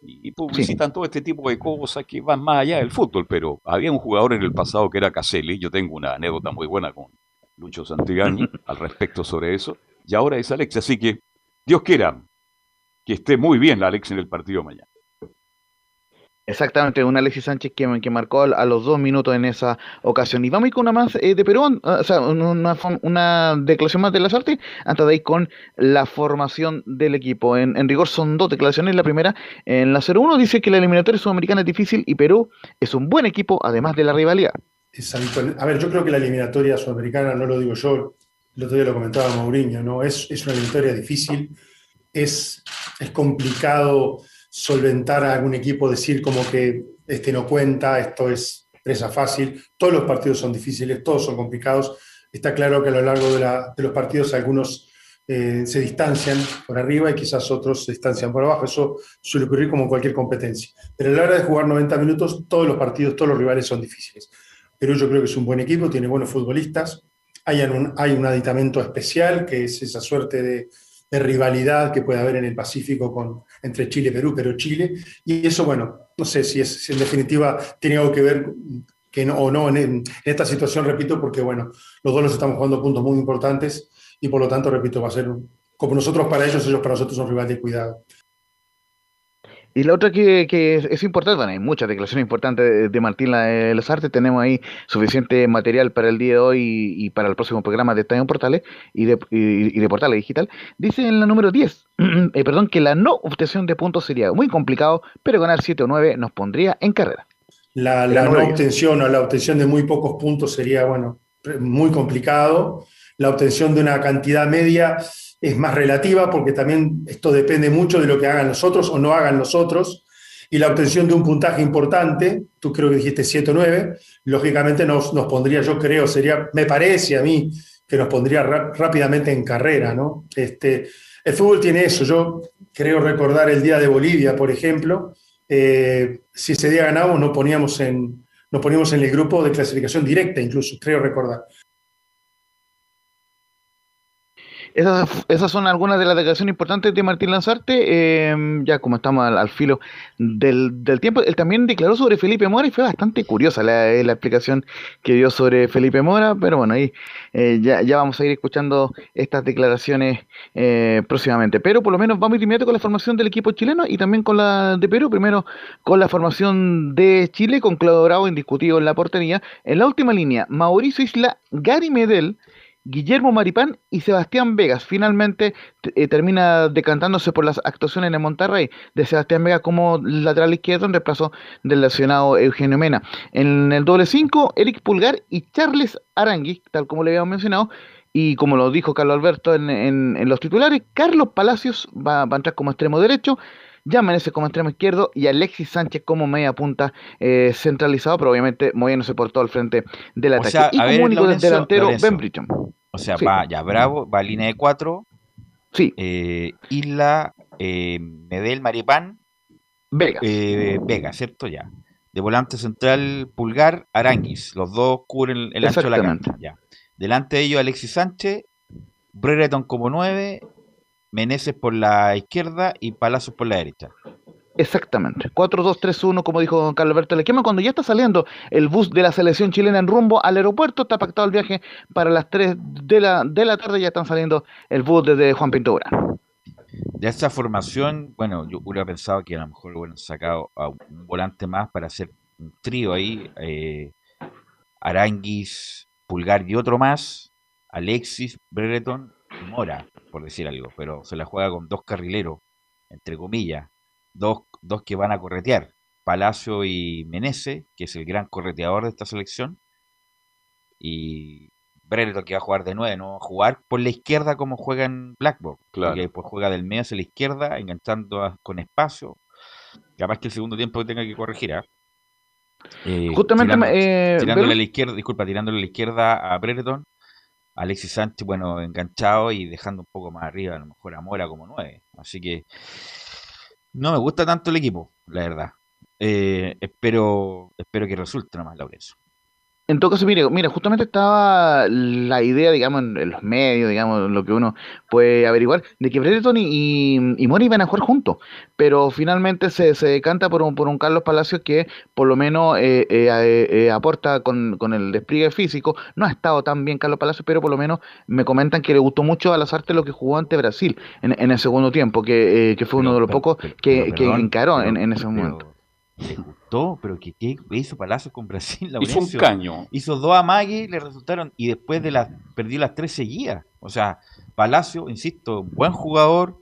y, publicitan todo este tipo de cosas que van más allá del fútbol, pero había un jugador en el pasado que era Caselli, yo tengo una anécdota muy buena con Lucho Santigani al respecto sobre eso, y ahora es Alex, así que Dios quiera que esté muy bien la Alex en el partido mañana. Exactamente, un Alexis Sánchez que, que marcó a, los dos minutos en esa ocasión. Y vamos con una más eh, de Perú, o sea, una, una, declaración más de las artes, antes de ir con la formación del equipo. En, rigor son dos declaraciones. La primera, en la 0-1, dice que la eliminatoria sudamericana es difícil y Perú es un buen equipo, además de la rivalidad. A ver, yo creo que la eliminatoria sudamericana, no lo digo yo, el otro día lo comentaba Mourinho, ¿no? Es, es una eliminatoria difícil es, es complicado solventar a algún equipo, decir como que este no cuenta, esto es presa fácil. Todos los partidos son difíciles, todos son complicados. Está claro que a lo largo de, los partidos algunos eh, se distancian por arriba y quizás otros se distancian por abajo. Eso suele ocurrir como cualquier competencia. Pero a la hora de jugar 90 minutos, todos los partidos, todos los rivales son difíciles. Pero yo creo que es un buen equipo, tiene buenos futbolistas. Hay un, hay un aditamento especial, que es esa suerte de rivalidad que puede haber en el Pacífico con, entre Chile y Perú, pero Chile. Y eso, bueno, no sé si, es, en definitiva tiene algo que ver que no, o no en, esta situación, repito, porque bueno, los dos nos estamos jugando puntos muy importantes y por lo tanto, repito, va a ser como nosotros para ellos, ellos para nosotros son rivales de cuidado. Y la otra que, es, importante, bueno, hay muchas declaraciones importantes de, Martín de las Artes, tenemos ahí suficiente material para el día de hoy y, para el próximo programa de Estadio Portales y de, y, de Portales Digital. Dice en la número 10, eh, perdón, que la no obtención de puntos sería muy complicado, pero ganar 7 o 9 nos pondría en carrera. La, la no obtención o la obtención de muy pocos puntos sería, bueno, muy complicado. La obtención de una cantidad media es más relativa porque también esto depende mucho de lo que hagan los otros o no hagan los otros. Y la obtención de un puntaje importante, tú creo que dijiste 7 o 9, lógicamente nos, nos pondría, yo creo, sería, me parece a mí, que nos pondría rápidamente en carrera, ¿no? Este, el fútbol tiene eso, yo creo recordar el día de Bolivia, por ejemplo, eh, si ese día ganamos nos poníamos en, nos poníamos en el grupo de clasificación directa, incluso, creo recordar. Esas, son algunas de las declaraciones importantes de Martín Lanzarte. Em, ya como estamos al, filo del, tiempo, él también declaró sobre Felipe Mora y fue bastante curiosa la, eh, explicación que dio sobre Felipe Mora, pero bueno, ahí eh, ya, vamos a ir escuchando estas declaraciones eh, próximamente. Pero por lo menos vamos inmediato con la formación del equipo chileno y también con la de Perú. Primero con la formación de Chile, con Claudio Bravo indiscutido en la portería. En la última línea, Mauricio Isla, Gary Medel. Guillermo Maripán y Sebastián Vegas. Finalmente eh, termina decantándose por las actuaciones en Monterrey de Sebastián Vegas como lateral izquierdo en reemplazo del lesionado Eugenio Mena. En el doble 5, Eric Pulgar y Charles Arangui, tal como le habíamos mencionado. Y como lo dijo Carlos Alberto en, los titulares, Carlos Palacios va, a entrar como extremo derecho. Ya Menezes como extremo izquierdo y Alexis Sánchez como media punta eh, centralizado, pero obviamente moviéndose por todo el frente del ataque. y como único delantero, Ben Bridgen. O sea, va ya Bravo, va línea de cuatro. Sí. Eh, Isla, eh, Medel, Maripán. Vega. Vega, ¿cierto? Ya. De volante central, Pulgar, Aranguis. Los dos cubren el ancho de la cancha. Ya. Delante de ellos, Alexis Sánchez, Brereton como 9, Meneses por la izquierda y Palazos por la derecha. Exactamente. 4-2-3-1, como dijo don Carlos Alberto Lequema, cuando ya está saliendo el bus de la selección chilena en rumbo al aeropuerto, está pactado el viaje para las 3 de la, de la tarde, ya están saliendo el bus desde Juan Pinto De esta formación, bueno, yo hubiera pensado que a lo mejor hubieran sacado a un volante más para hacer un trío ahí, eh, Aranguis, Pulgar y otro más, Alexis, Brereton Mora, por decir algo, pero se la juega con dos carrileros, entre comillas, dos, dos que van a corretear, Palacio y Menese, que es el gran correteador de esta selección, y Brereton que va a jugar de nueve, no va a jugar por la izquierda como juega en Blackboard, claro. porque después juega del medio hacia la izquierda, enganchando con espacio, capaz que el segundo tiempo tenga que corregir, ¿eh? Eh, Justamente eh, tirándole a la izquierda, disculpa, tirándole a la izquierda a Brereton, Alexis Sánchez, bueno, enganchado y dejando un poco más arriba, a lo mejor a Mora como nueve. Así que no me gusta tanto el equipo, la verdad. Eh, espero, espero que resulte nomás, Laurencio. En todo caso, mire, mira, justamente estaba la idea, digamos, en, los medios, digamos, lo que uno puede averiguar, de que Brereton y, y, Mori iban a jugar juntos, pero finalmente se, se decanta por un, por un Carlos Palacios que por lo menos eh, eh, eh, aporta con, con, el despliegue físico. No ha estado tan bien Carlos Palacios, pero por lo menos me comentan que le gustó mucho a las artes lo que jugó ante Brasil en, en el segundo tiempo, que, que fue uno de los pocos que, que encaró en, en ese momento le gustó, pero que, hizo Palacios con Brasil. hizo un caño. Hizo dos amagues, le resultaron, y después de las, perdió las tres seguidas. O sea, Palacio, insisto, buen jugador,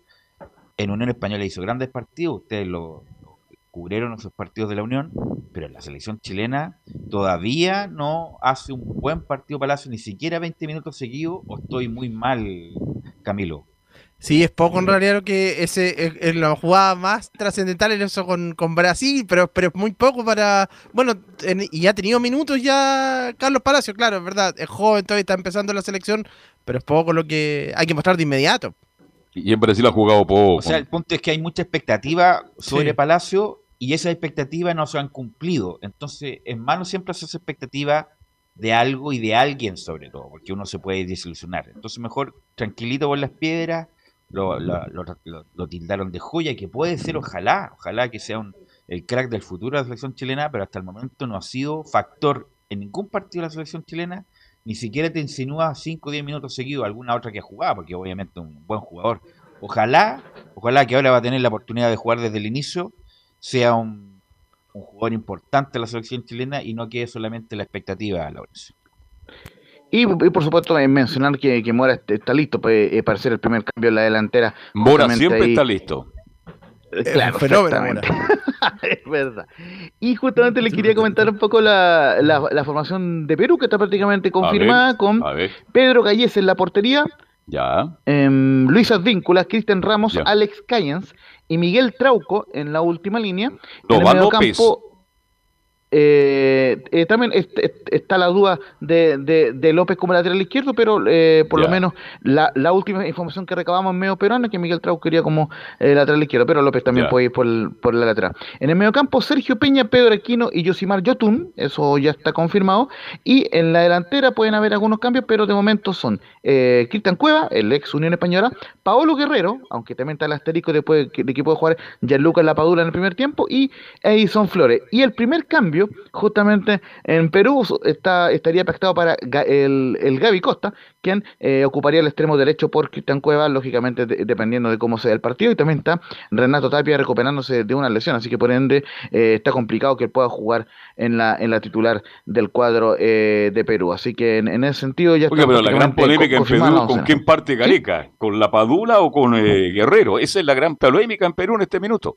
en Unión Española hizo grandes partidos, ustedes lo, cubrieron esos partidos de la Unión, pero en la selección chilena todavía no hace un buen partido Palacio, ni siquiera 20 minutos seguidos, o estoy muy mal, Camilo. Sí, es poco en realidad lo que ese es, la jugada más trascendental en eso con, con, Brasil, pero, pero muy poco para. Bueno, y ha tenido minutos ya Carlos Palacio, claro, es verdad. Es joven, todavía está empezando la selección, pero es poco lo que hay que mostrar de inmediato. Y en Brasil ha jugado poco. O sea, el punto es que hay mucha expectativa sobre Palacio y esas expectativas no se han cumplido. Entonces, en mano siempre se hace expectativa de algo y de alguien, sobre todo, porque uno se puede desilusionar. Entonces, mejor tranquilito por las piedras lo, lo, tildaron de joya, que puede ser, ojalá, ojalá que sea un, el crack del futuro de la selección chilena, pero hasta el momento no ha sido factor en ningún partido de la selección chilena, ni siquiera te insinúa 5 o 10 minutos seguidos alguna otra que ha jugado, porque obviamente un buen jugador. Ojalá, ojalá que ahora va a tener la oportunidad de jugar desde el inicio, sea un, un jugador importante de la selección chilena y no quede solamente la expectativa, Laurencio. Y, por supuesto mencionar que, Mora está listo eh, para, ser el primer cambio en la delantera. Mora siempre está listo. Eh, claro, fenómeno. es verdad. Y justamente le quería comentar un poco la, la, formación de Perú, que está prácticamente confirmada con Pedro Gallés en la portería. Ya. Eh, Luis Advíncula, Cristian Ramos, Alex Cayens y Miguel Trauco en la última línea. medio campo, eh, eh, también está la duda de, de, López como lateral izquierdo, pero eh, por lo menos la, la, última información que recabamos en medio peruano es que Miguel Trauco quería como lateral izquierdo, pero López también puede ir por, por, la lateral. En el medio campo, Sergio Peña, Pedro Aquino y Yosimar Yotun, eso ya está confirmado. Y en la delantera pueden haber algunos cambios, pero de momento son Cristian Cueva, el ex Unión Española, Paolo Guerrero, aunque también está el asterisco después de que puede jugar Gianluca Lapadura en el primer tiempo, y Edison Flores. Y el primer cambio justamente en Perú está, estaría pactado para el, el Gaby Costa, quien eh, ocuparía el extremo derecho por Cristian Cueva, lógicamente dependiendo de cómo sea el partido, y también está Renato Tapia recuperándose de una lesión, así que por ende eh, está complicado que pueda jugar en la, en la titular del cuadro eh, de Perú, así que en, ese sentido ya Oiga, pero la gran polémica en Perú, ¿con quién parte Gareca? ¿Con la Padula o con Guerrero? Esa es la gran polémica en Perú en este minuto.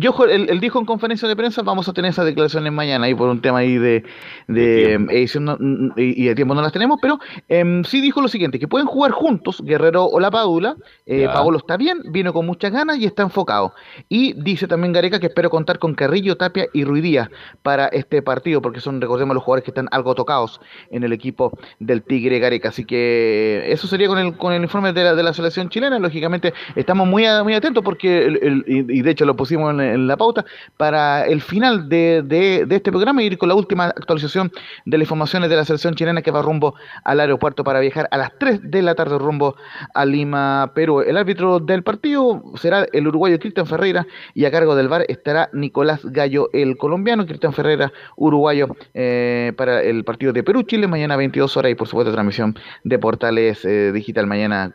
Yo, él, dijo en conferencia de prensa, vamos a tener esas declaraciones mañana, y por un tema ahí de, de, edición y, de tiempo no las tenemos, pero eh, sí dijo lo siguiente, que pueden jugar juntos, Guerrero o La Padula, eh, Paolo está bien, vino con muchas ganas y está enfocado. Y dice también Gareca que espero contar con Carrillo, Tapia y Ruidía para este partido, porque son, recordemos, los jugadores que están algo tocados en el equipo del Tigre Gareca. Así que eso sería con el, con el informe de la, de la selección chilena, lógicamente estamos muy, muy atentos porque, el, y de hecho lo pusimos en en la pauta para el final de, de, este programa y ir con la última actualización de las informaciones de la selección chilena que va rumbo al aeropuerto para viajar a las 3 de la tarde rumbo a Lima, Perú. El árbitro del partido será el uruguayo Cristian Ferreira y a cargo del VAR estará Nicolás Gallo, el colombiano, Cristian Ferreira, uruguayo, eh, para el partido de Perú-Chile, mañana 22 horas y por supuesto transmisión de Portales eh, Digital mañana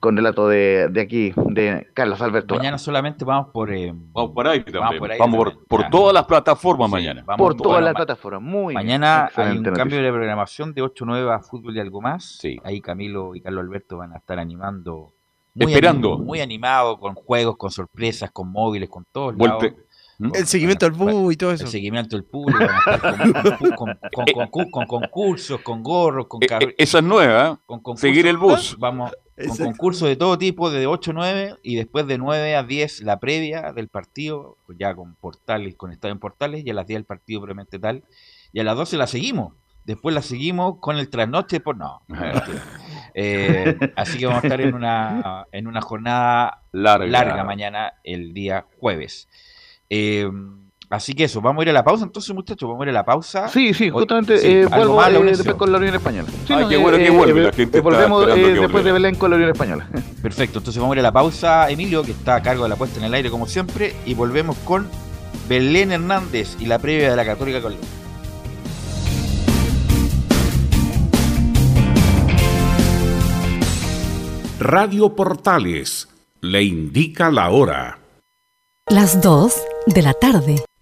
con relato de, de, aquí, de Carlos Alberto. Mañana solamente vamos. Eh, vamos por ahí también. Vamos por, ahí vamos por, por todas las plataformas sí, mañana. por todas las plataformas, muy Mañana hay un noticia. cambio de programación de 8-9 a fútbol y algo más. Sí. Ahí Camilo y Carlos Alberto van a estar animando muy esperando. Animado, muy animado, con juegos, con sorpresas, con móviles, con todo. ¿no? El seguimiento del PU y todo eso. El seguimiento del público, con, con, con, con, concursos, con gorros, con eh, Esa es nueva, ¿eh? seguir el bus. Vamos con concursos de todo tipo, de 8 a 9, y después de 9 a 10 la previa del partido, ya con portales, con estado en portales, y a las 10 el partido probablemente tal, y a las 12 la seguimos. Después la seguimos con el trasnoche por no. eh, así que vamos a estar en una, en una jornada larga. larga mañana, el día jueves. Eh, así que eso, vamos a ir a la pausa entonces, muchachos, vamos a ir a la pausa. Sí, sí, justamente sí, eh, vuelvo eh, después con la Unión Española. Sí, Ay, no, qué bueno que vuelve, la gente volvemos después de Belén con la Unión Española. Perfecto, entonces vamos a ir a la pausa, Emilio, que está a cargo de la puesta en el aire como siempre, y volvemos con Belén Hernández y la previa de la Católica con Radio Portales le indica la hora. Las 2 de la tarde,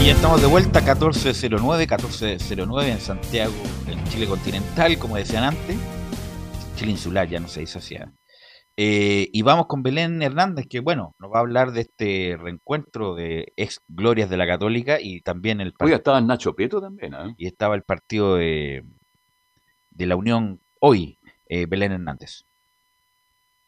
Y ya estamos de vuelta, 1409, 1409 en Santiago, en Chile continental, como decían antes. Chile insular, ya no se dice así. Eh, y vamos con Belén Hernández, que bueno, nos va a hablar de este reencuentro de ex glorias de la Católica y también el Hoy estaba Nacho Prieto también, ¿eh? Y estaba el partido de, de la Unión hoy, eh, Belén Hernández.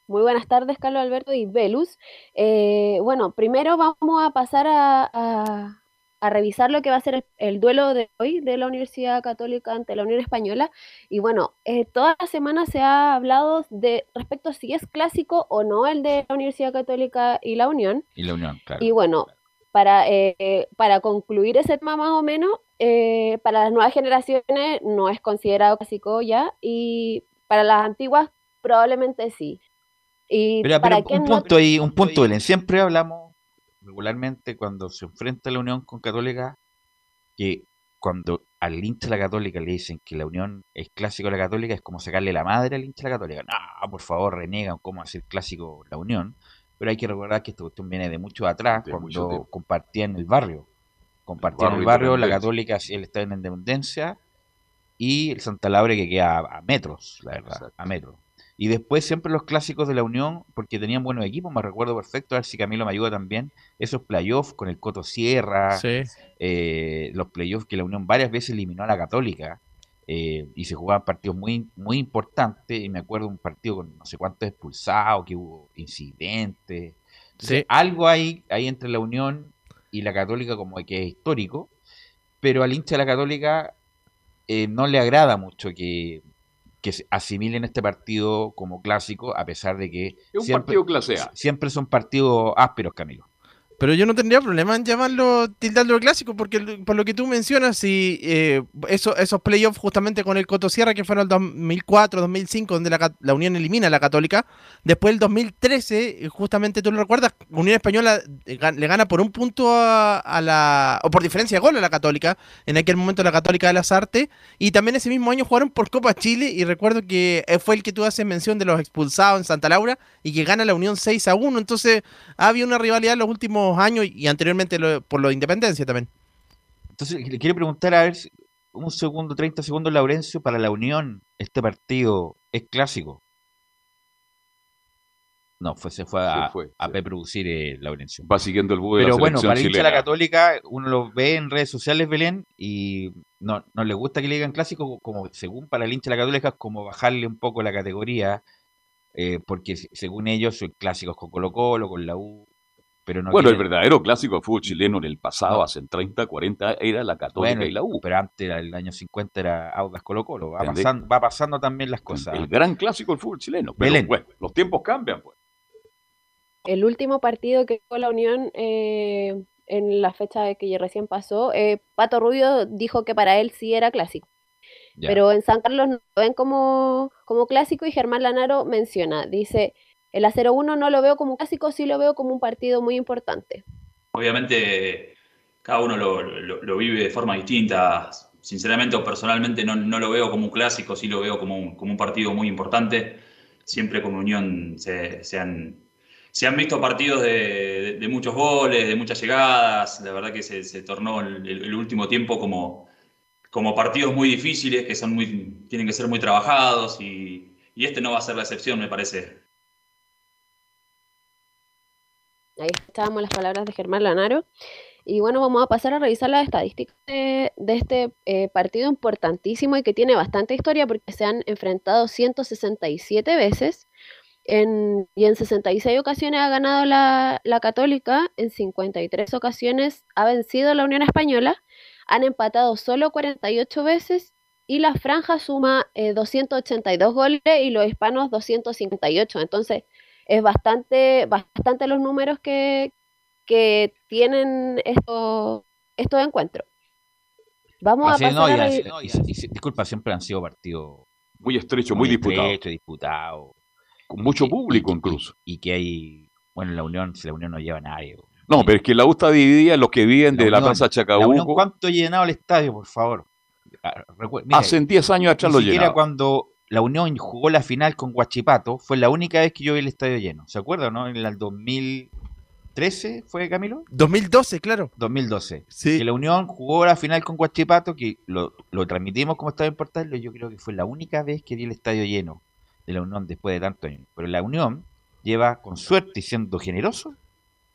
Muy buenas tardes, Carlos Alberto y Velus. Eh, bueno, primero vamos a pasar a, a, a revisar lo que va a ser el, el duelo de hoy de la Universidad Católica ante la Unión Española. Y bueno, eh, toda la semana se ha hablado de respecto a si es clásico o no el de la Universidad Católica y la Unión. Y la Unión, claro. Y bueno, para, eh, para concluir ese tema más o menos, eh, para las nuevas generaciones no es considerado clásico ya, y para las antiguas probablemente sí. Y Pero, para pero quien un no- punto ahí, un punto, Belén. Siempre hablamos regularmente cuando se enfrenta la Unión con Católica, que cuando al hincha de la Católica le dicen que la Unión es clásico de la Católica, es como sacarle la madre al hincha de la Católica. No, por favor, reniegan cómo hacer clásico la Unión. Pero hay que recordar que esta cuestión viene de mucho atrás, De cuando compartían el barrio. Compartían barrio el barrio, la. Católica el Estadio de Independencia y el Santa Laura que queda a, a metros, la verdad, Exacto. a metros. Y después siempre los clásicos de la Unión, porque tenían buenos equipos, me recuerdo perfecto, a ver si Camilo me ayuda también, esos playoffs con el Coto Sierra, Sí. eh, los playoffs que la Unión varias veces eliminó a la Católica, eh, y se jugaban partidos muy, muy importantes, y me acuerdo un partido con no sé cuántos expulsados, que hubo incidentes. Entonces, Sí. Algo hay ahí entre la Unión y la Católica como que es histórico, pero al hincha de la Católica eh, no le agrada mucho que, que se asimilen este partido como clásico, a pesar de que Es un siempre, partido clase A. siempre son partidos ásperos, Camilo. Pero yo no tendría problema en llamarlo, tildarlo clásico, porque por lo que tú mencionas, si eh, eso, esos playoffs justamente con el Coto Sierra, que fueron el 2004, 2005, donde la, la Unión elimina a la Católica, después el 2013, eh, justamente tú lo recuerdas, Unión Española eh, le gana por un punto a, a la, o por diferencia de gol a la Católica, en aquel momento la Católica de las Artes, y también ese mismo año jugaron por Copa Chile, y recuerdo que eh, fue el que tú haces mención de los expulsados en Santa Laura, y que gana la Unión 6 a 1, entonces ha habido una rivalidad en los últimos años y anteriormente lo- por lo de Independencia también. Entonces, le quiero preguntar, a ver, si- un segundo, 30 segundos, Laurencio, para la Unión, ¿este partido es clásico? No, fue, se fue a, Se fue, a sí. preproducir eh, Laurencio. Va siguiendo el búho de Pero la bueno, para el hincha de la. Católica, uno lo ve en redes sociales, Belén, y no, no le gusta que le digan clásico, como según para el hincha de la Católica, es como bajarle un poco la categoría, eh, porque se- según ellos, son clásicos con Colo Colo, con la U, pero no Bueno, el verdadero clásico de fútbol chileno en el pasado, No. hace 30, 40, era la Católica Bueno, y la U. pero antes, era el año 50, era Audas Colo Colo. Va ¿Entendés? pasando, va pasando también las cosas. El gran clásico del fútbol chileno. Pero Belén. bueno, los tiempos cambian, pues. el último partido que jugó la Unión eh, en la fecha que ya recién pasó, eh, Pato Rubio dijo que para él sí era clásico. Ya. Pero en San Carlos no lo ven como, como clásico y Germán Lanaro menciona, dice, el a 0-1 no lo veo como clásico, sí lo veo como un partido muy importante. Obviamente cada uno lo, vive de forma distinta. Sinceramente o personalmente no, lo veo como un clásico, sí lo veo como un, un partido muy importante. Siempre como Unión se, han, visto partidos de, muchos goles, de muchas llegadas. La verdad que se, tornó el, último tiempo como, partidos muy difíciles, que son muy, tienen que ser muy trabajados y este no va a ser la excepción, me parece. Ahí escuchábamos las palabras de Germán Lanaro. Y bueno, vamos a pasar a revisar las estadísticas de, de este eh, partido importantísimo y que tiene bastante historia porque se han enfrentado 167 veces en- y en 66 ocasiones ha ganado la, la Católica, en 53 ocasiones ha vencido la Unión Española, han empatado solo 48 veces y la franja suma eh, 282 goles y los hispanos 258. Entonces, es bastante, bastante los números que, que tienen estos, estos encuentros. Vamos Así, a no, pasar y a así- revi- y- y- disculpa, siempre han sido partidos Muy estrecho, muy, disputado. estrecho, disputados. Con mucho Y- público y- incluso. Y que hay, bueno, en la Unión, si la Unión no lleva a nadie. No, pero es que la U está dividida en los que viven de la, Plaza La Unión, Chacabuco. ¿cuánto llenado el estadio, por favor? Ah, recuer- mira, Hace 10 años atrás lo llenaba. cuando la Unión jugó la final con Guachipato, fue la única vez que yo vi el estadio lleno. ¿Se acuerdan, no? En el 2013 fue, Camilo? 2012, claro. 2012. Sí. Que la Unión jugó la final con Guachipato, que lo, lo transmitimos como estadio en Portal, yo creo que fue la única vez que vi el estadio lleno de la Unión después de tantos años. Pero la Unión lleva, con suerte y siendo generoso,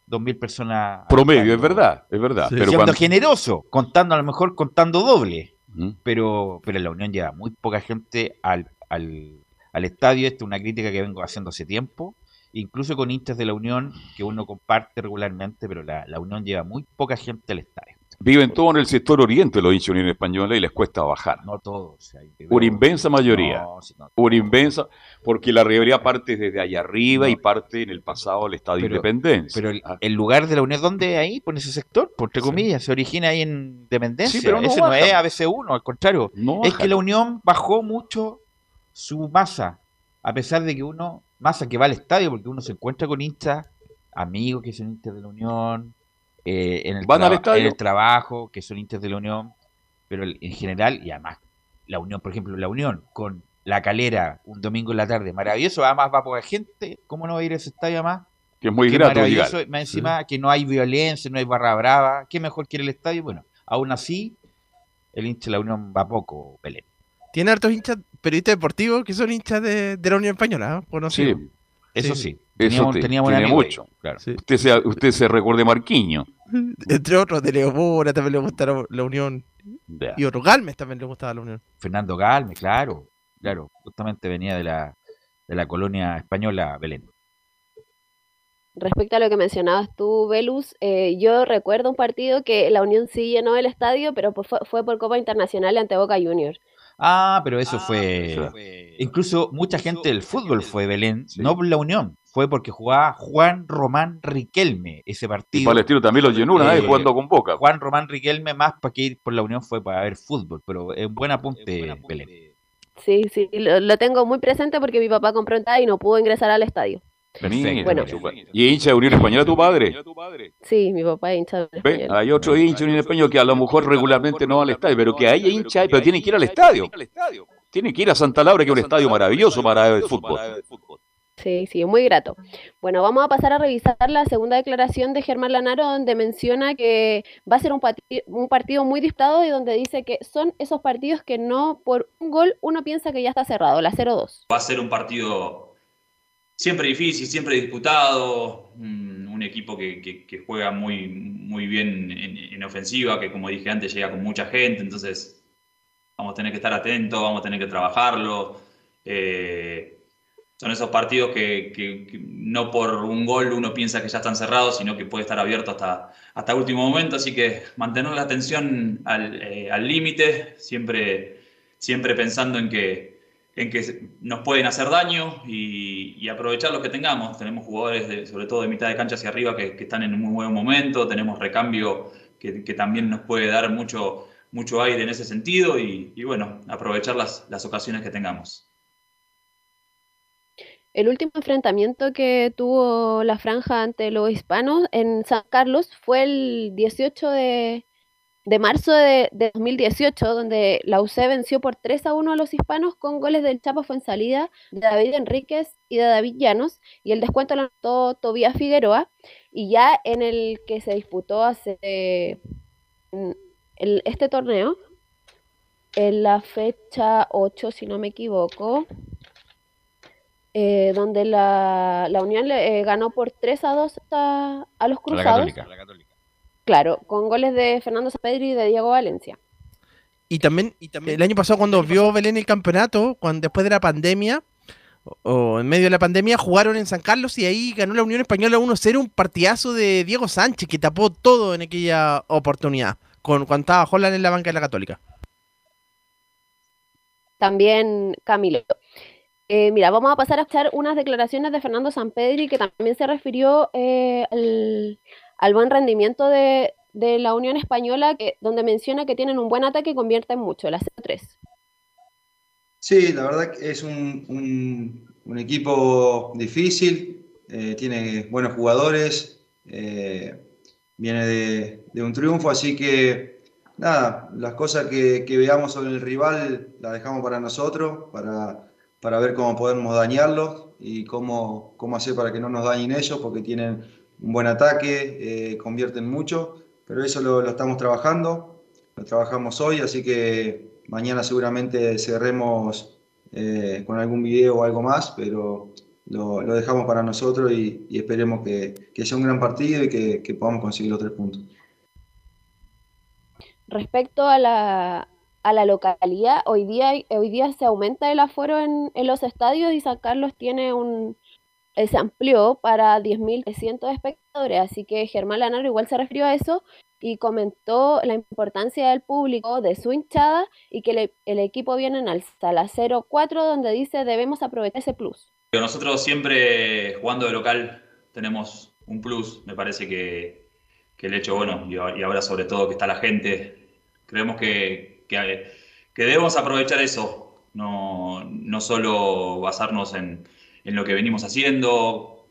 2.000 personas. Promedio, es verdad, es verdad. Sí. Pero siendo cuando- generoso, contando a lo mejor contando doble. Pero, pero la Unión lleva muy poca gente al, al, al estadio. Esta es una crítica que vengo haciendo hace tiempo. Incluso con hinchas de la Unión que uno comparte regularmente, pero la, la Unión lleva muy poca gente al estadio. Viven todos en el sector oriente los hinchas de Unión Española y les cuesta bajar. No todos. hay. Una inmensa mayoría. No, no. Una inmensa, porque la rivalidad parte desde allá arriba y parte en el pasado del Estadio Pero- Independencia. Pero el, el lugar de la Unión, ¿dónde ahí? Por ese sector, por entre comillas, se origina ahí en Dependencia. Sí, pero no Ese no baja. es ABC1, al contrario. No es que la Unión bajó mucho su masa, a pesar de que uno, masa que va al estadio, porque uno se encuentra con hinchas, amigos que son hinchas de la Unión, eh, en, el ¿Van al traba- estadio? en el trabajo, que son hinchas de la Unión, pero en general, y además, la Unión, por ejemplo, la Unión con la calera un domingo en la tarde, maravilloso, además va poca gente, ¿cómo no va a ir a ese estadio además? que es muy Qué grato maravilloso, llegar. más encima que no hay violencia, no hay barra brava, ¿qué mejor quiere el estadio? Bueno, aún así, el hincha de la Unión va poco, Belén. Tiene hartos hinchas, periodistas deportivos que son hinchas de, de la Unión Española, ¿eh? Conocidos. Sí, Eso Sí. sí, eso teníamos, te- teníamos tiene mucho. claro. Sí. Usted se, usted se recuerde Marquiño. Entre otros, de Leobora también le gusta la, la Unión. Y otro Galmes también le gustaba la Unión. Fernando Galme, claro, claro, justamente venía de la, de la colonia española Belén. Respecto a lo que mencionabas tú, Velus, eh, yo recuerdo un partido que la Unión sí llenó el estadio, pero fue, fue por Copa Internacional ante Boca Juniors. Ah, pero eso fue... Incluso mucha gente del fútbol fue Belén, no por la Unión, fue porque jugaba Juan Román Riquelme ese Y partido. Palestino también lo llenó una vez Eh, jugando con Boca. Juan Román Riquelme más para que ir por la Unión fue para ver fútbol, pero es un buen apunte, Belén. Sí, sí, lo, lo tengo muy presente porque mi papá compró entrada y no pudo ingresar al estadio. Bueno. ¿Y hincha de Unión Española tu padre? Sí, mi papá es hincha de Ve, Español. hay otro hincha de Unión Española que a lo mejor regularmente no va al estadio, pero que haya hincha, pero tiene que ir al estadio. Tiene que ir a Santa Laura, que es un estadio maravilloso para ver fútbol. Sí, sí, muy grato. Bueno, vamos a pasar a revisar la segunda declaración de Germán Lanaro, donde menciona que va a ser un, un partido muy disputado y donde dice que son esos partidos que no por un gol uno piensa que ya está cerrado, la 0-2. Va a ser un partido siempre difícil, siempre disputado, un, equipo que, juega muy, muy bien en, en ofensiva, que como dije antes llega con mucha gente, entonces vamos a tener que estar atentos, vamos a tener que trabajarlo. Eh, son esos partidos que, no por un gol uno piensa que ya están cerrados, sino que puede estar abierto hasta, hasta último momento, así que mantener la atención al eh, límite, siempre, siempre pensando en que, en que nos pueden hacer daño y, aprovechar lo que tengamos. Tenemos jugadores, sobre todo de mitad de cancha hacia arriba, que, están en un muy buen momento, tenemos recambio que, que también nos puede dar mucho, mucho aire en ese sentido y, y bueno, aprovechar las, las ocasiones que tengamos. El último enfrentamiento que tuvo la franja ante los hispanos en San Carlos fue el 18 de, de marzo de, de 2018, donde la UC venció por 3 a 1 a los hispanos con goles del Chapa Fuensalida, de David Enríquez y de David Llanos, y el descuento lo anotó Tobías Figueroa, y ya en el que se disputó hace en el- este torneo, en la fecha 8, si no me equivoco, eh, donde la, la Unión le, eh, ganó por 3 a 2 a, a los A la Cruzados. Católica. Claro, con goles de Fernando Sapedri y de Diego Valencia. Y también, el año pasado cuando vio Belén el campeonato, cuando después de la pandemia, o, o en medio de la pandemia, jugaron en San Carlos y ahí ganó la Unión Española 1-0, un partidazo de Diego Sánchez que tapó todo en aquella oportunidad, con, cuando estaba Holland en la banca de la Católica. También Camilo. Eh, mira, vamos a pasar a escuchar unas declaraciones de Fernando Sampedri que también se refirió eh, al, al buen rendimiento de, de la Unión Española, que, donde menciona que tienen un buen ataque y convierten mucho, la 0-3. Sí, la verdad que es un, un- un equipo difícil, eh, tiene buenos jugadores, eh, viene de, de un triunfo, así que nada, las cosas que, que veamos sobre el rival las dejamos para nosotros, para, para ver cómo podemos dañarlos y cómo, cómo hacer para que no nos dañen ellos, porque tienen un buen ataque, eh, convierten mucho, pero eso lo, estamos trabajando, lo trabajamos hoy, así que mañana seguramente cerremos eh, con algún video o algo más, pero lo, dejamos para nosotros y, esperemos que, que sea un gran partido y que, que podamos conseguir los tres puntos. Respecto a la, a la localidad, hoy día, hoy día se aumenta el aforo en, en los estadios y San Carlos tiene un, eh, se amplió para 10.300 espectadores, así que Germán Lanaro igual se refirió a eso y comentó la importancia del público, de su hinchada y que el equipo viene en alza, la 0-4, donde dice debemos aprovechar ese plus. Nosotros siempre jugando de local tenemos un plus, me parece que, el hecho, bueno, y ahora sobre todo que está la gente, creemos que, que, que debemos aprovechar eso, no solo basarnos en, en lo que venimos haciendo,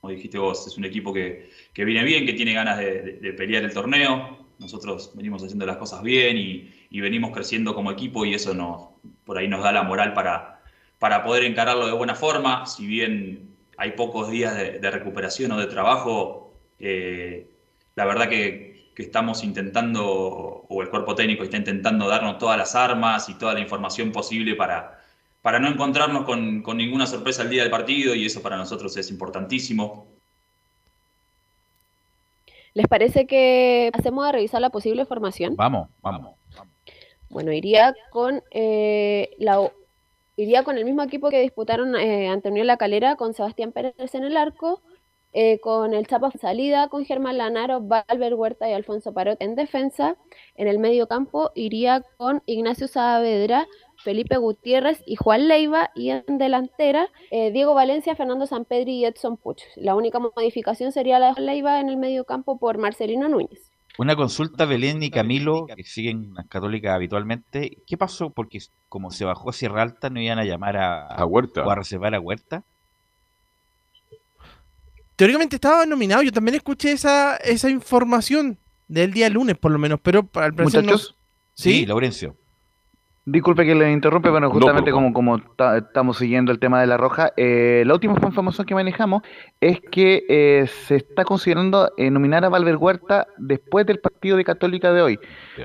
como dijiste vos, es un equipo que, viene bien, que tiene ganas de, pelear el torneo, nosotros venimos haciendo las cosas bien y, venimos creciendo como equipo y eso nos, por ahí nos da la moral para, para poder encararlo de buena forma, si bien hay pocos días de, recuperación o de trabajo, eh, la verdad que estamos intentando, o el cuerpo técnico está intentando darnos todas las armas y toda la información posible para, para no encontrarnos con, con ninguna sorpresa el día del partido y eso para nosotros es importantísimo. ¿Les parece que pasemos a revisar la posible formación? Vamos, vamos. Bueno, iría con eh, la iría con el mismo equipo que disputaron eh, ante Unión La Calera, con Sebastián Pérez en el arco, eh, con el Chapa salida, con Germán Lanaro, Valver Huerta y Alfonso Parot en defensa. En el medio campo iría con Ignacio Saavedra, Felipe Gutiérrez y Juan Leiva. Y en delantera, eh, Diego Valencia, Fernando Sampedri y Edson Puch. La única modificación sería la de Juan Leiva en el medio campo por Marcelino Núñez. Una consulta, Belén y Camilo, que siguen las católicas habitualmente. ¿Qué pasó? Porque como se bajó a Sierra Alta, no iban a llamar a, A Huerta. o a reservar a Huerta. Teóricamente estaba nominado, yo también escuché esa, esa información del día lunes, por lo menos, pero al parecer no- Muchachos. ¿Sí? Laurencio. Disculpe que le interrumpe, pero justamente como, como ta- estamos siguiendo el tema de la roja, eh, la última información que manejamos es que eh, se está considerando eh, nominar a Valver Huerta después del partido de Católica de hoy.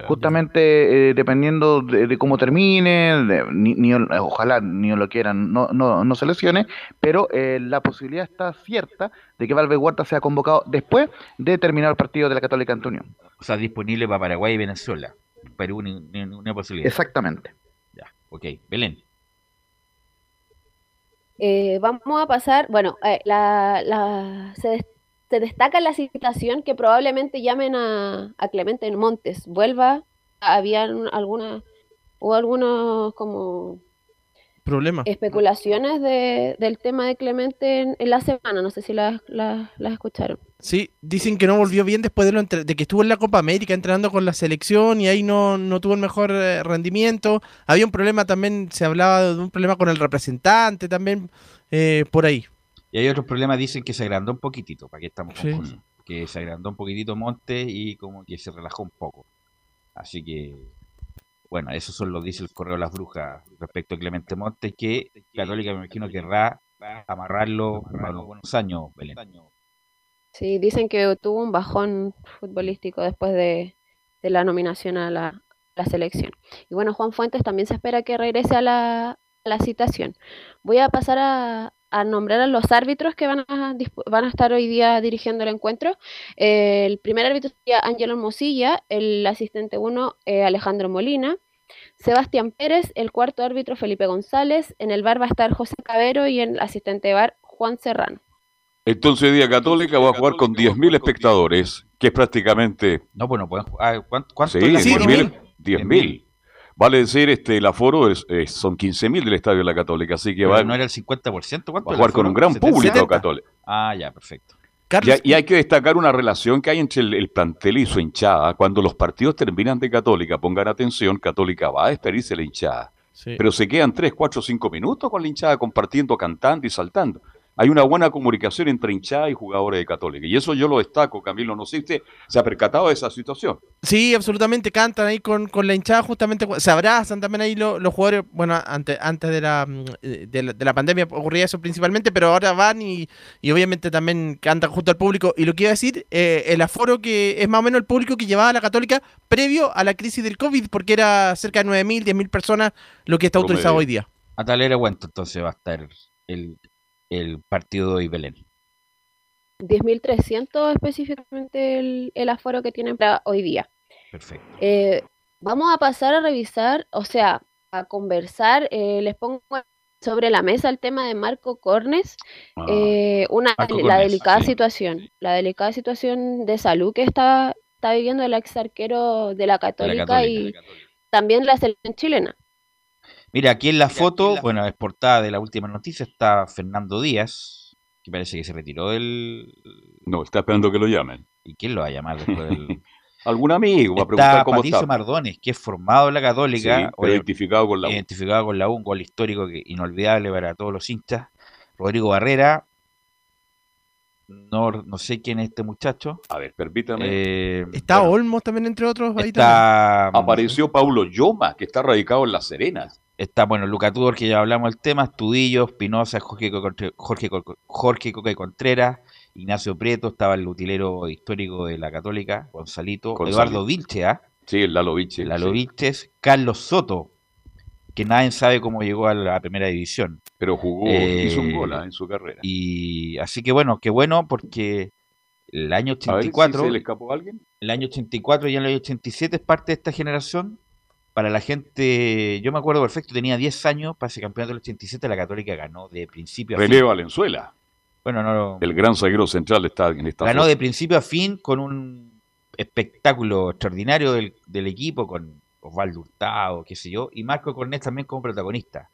Justamente eh, dependiendo de, de cómo termine, de- ni, ni- ojalá ni lo quieran, no, no, no se lesione, pero eh, la posibilidad está cierta de que Valver Huerta sea convocado después de terminar el partido de la Católica Antonio. O sea, disponible para Paraguay y Venezuela. Perú, ni, ni- ni una posibilidad. Exactamente. Ya, ok. Belén. Eh, vamos a pasar, bueno, eh, la, la- se, des- se destaca la citación que probablemente llamen a, a Clemente Montes. Vuelva, habían algunas, hubo algunos como Problema. especulaciones de, del tema de Clemente en, en la semana, no sé si las, las, las escucharon. Sí, dicen que no volvió bien después de, lo entre- de que estuvo en la Copa América entrenando con la selección y ahí no, no tuvo el mejor eh, rendimiento. Había un problema también, se hablaba de un problema con el representante también eh, por ahí. Y hay otros problemas, dicen que se agrandó un poquitito, para que estamos con Sí. cosas. Que se agrandó un poquitito Montes y como que se relajó un poco. Así que, bueno, eso son lo dice el correo de las brujas respecto a Clemente Montes, que Católica me imagino querrá amarrarlo a unos buenos años, Belén. Sí, dicen que tuvo un bajón futbolístico después de, de la nominación a la, la selección. Y bueno, Juan Fuentes también se espera que regrese a la, la citación. Voy a pasar a, a nombrar a los árbitros que van a, van a estar hoy día dirigiendo el encuentro. Eh, el primer árbitro sería Ángelo Mosilla, el asistente 1 Alejandro Molina, Sebastián Pérez, el cuarto árbitro Felipe González, en el bar va a estar José Cabero y el asistente bar Juan Serrano. Entonces Día Católica va a jugar con 10.000 espectadores, que es prácticamente... No, pues no pueden jugar. ¿Cuánto, cuánto Sí, es la- 10.000. 10.000. Vale decir, este, el aforo es- es- son 15.000 del Estadio de la Católica, así que Pero va, no era el 50%, ¿cuánto va a jugar con un gran 70. público Católica. Ah, ya, perfecto. Y, y hay que destacar una relación que hay entre el, el plantel y su hinchada. Cuando los partidos terminan de Católica, pongan atención, Católica va a despedirse de la hinchada. Sí. Pero se quedan 3, 4, 5 minutos con la hinchada compartiendo, cantando y saltando. Hay una buena comunicación entre hinchada y jugadores de Católica. Y eso yo lo destaco, Camilo. No sé si usted se ha percatado de esa situación. Sí, absolutamente, cantan ahí con, con la hinchada justamente, se abrazan también ahí lo- los jugadores, bueno, antes, antes de, la, mm, de, la, de la pandemia ocurría eso principalmente, pero ahora van y, y obviamente también cantan junto al público. Y lo que iba a decir, eh, el aforo que es más o menos el público que llevaba la Católica previo a la crisis del COVID, porque era cerca de 9.000, 10.000 personas lo que está autorizado hoy día. A tal era entonces va a estar el, el partido de hoy, Belén. 10.300 específicamente el, el aforo que tienen para hoy día. Perfecto. Eh, vamos a pasar a revisar, o sea, a conversar. eh, les pongo sobre la mesa el tema de Marco Cornes, eh, una, Marco la Cornes, delicada sí. situación, la delicada situación de salud que está está viviendo el ex arquero de la Católica, Católica. y también la selección chilena. Mira, aquí en la foto, bueno, es portada de la última noticia, está Fernando Díaz, que parece que se retiró del... No, está esperando que lo llamen. ¿Y quién lo va a llamar después del...? Algún amigo va a preguntar Está cómo Patricio está. Mardones, que es formado en la Sí, Católica, pero oye, identificado con la U. identificado con la U, un gol histórico que, inolvidable para todos los hinchas. Rodrigo Barrera, no, no sé quién es este muchacho. A ver, permítame. Eh, Está bueno, Olmos también, entre otros. Ahí está, Apareció Paulo Yoma, que está radicado en La Serena. está, bueno, Luca Tudor, que ya hablamos del tema, Estudillo, Espinosa, Jorge, Jorge, Jorge Coque Contreras, Ignacio Prieto, estaba el utilero histórico de la Católica, Gonzalito. Eduardo Vilche, ¿ah? Sí, el Lalo Viche. Lalo sí. Vilches, Carlos Soto, que nadie sabe cómo llegó a la primera división. Pero jugó, Eh, hizo un gol ah, en su carrera. Y así que bueno, qué bueno porque el año A ver si 84, se le escapó a alguien. el año 84 y el año 87 es parte de esta generación. Para la gente, yo me acuerdo perfecto, tenía 10 años, para ese campeonato del 87 la Católica ganó de principio a René fin. Valenzuela, Bueno, no, el gran zaguero central está en esta ganó de principio a fin con un espectáculo extraordinario del, del equipo, con Osvaldo Hurtado, qué sé yo, y Marco Cornet también como protagonista.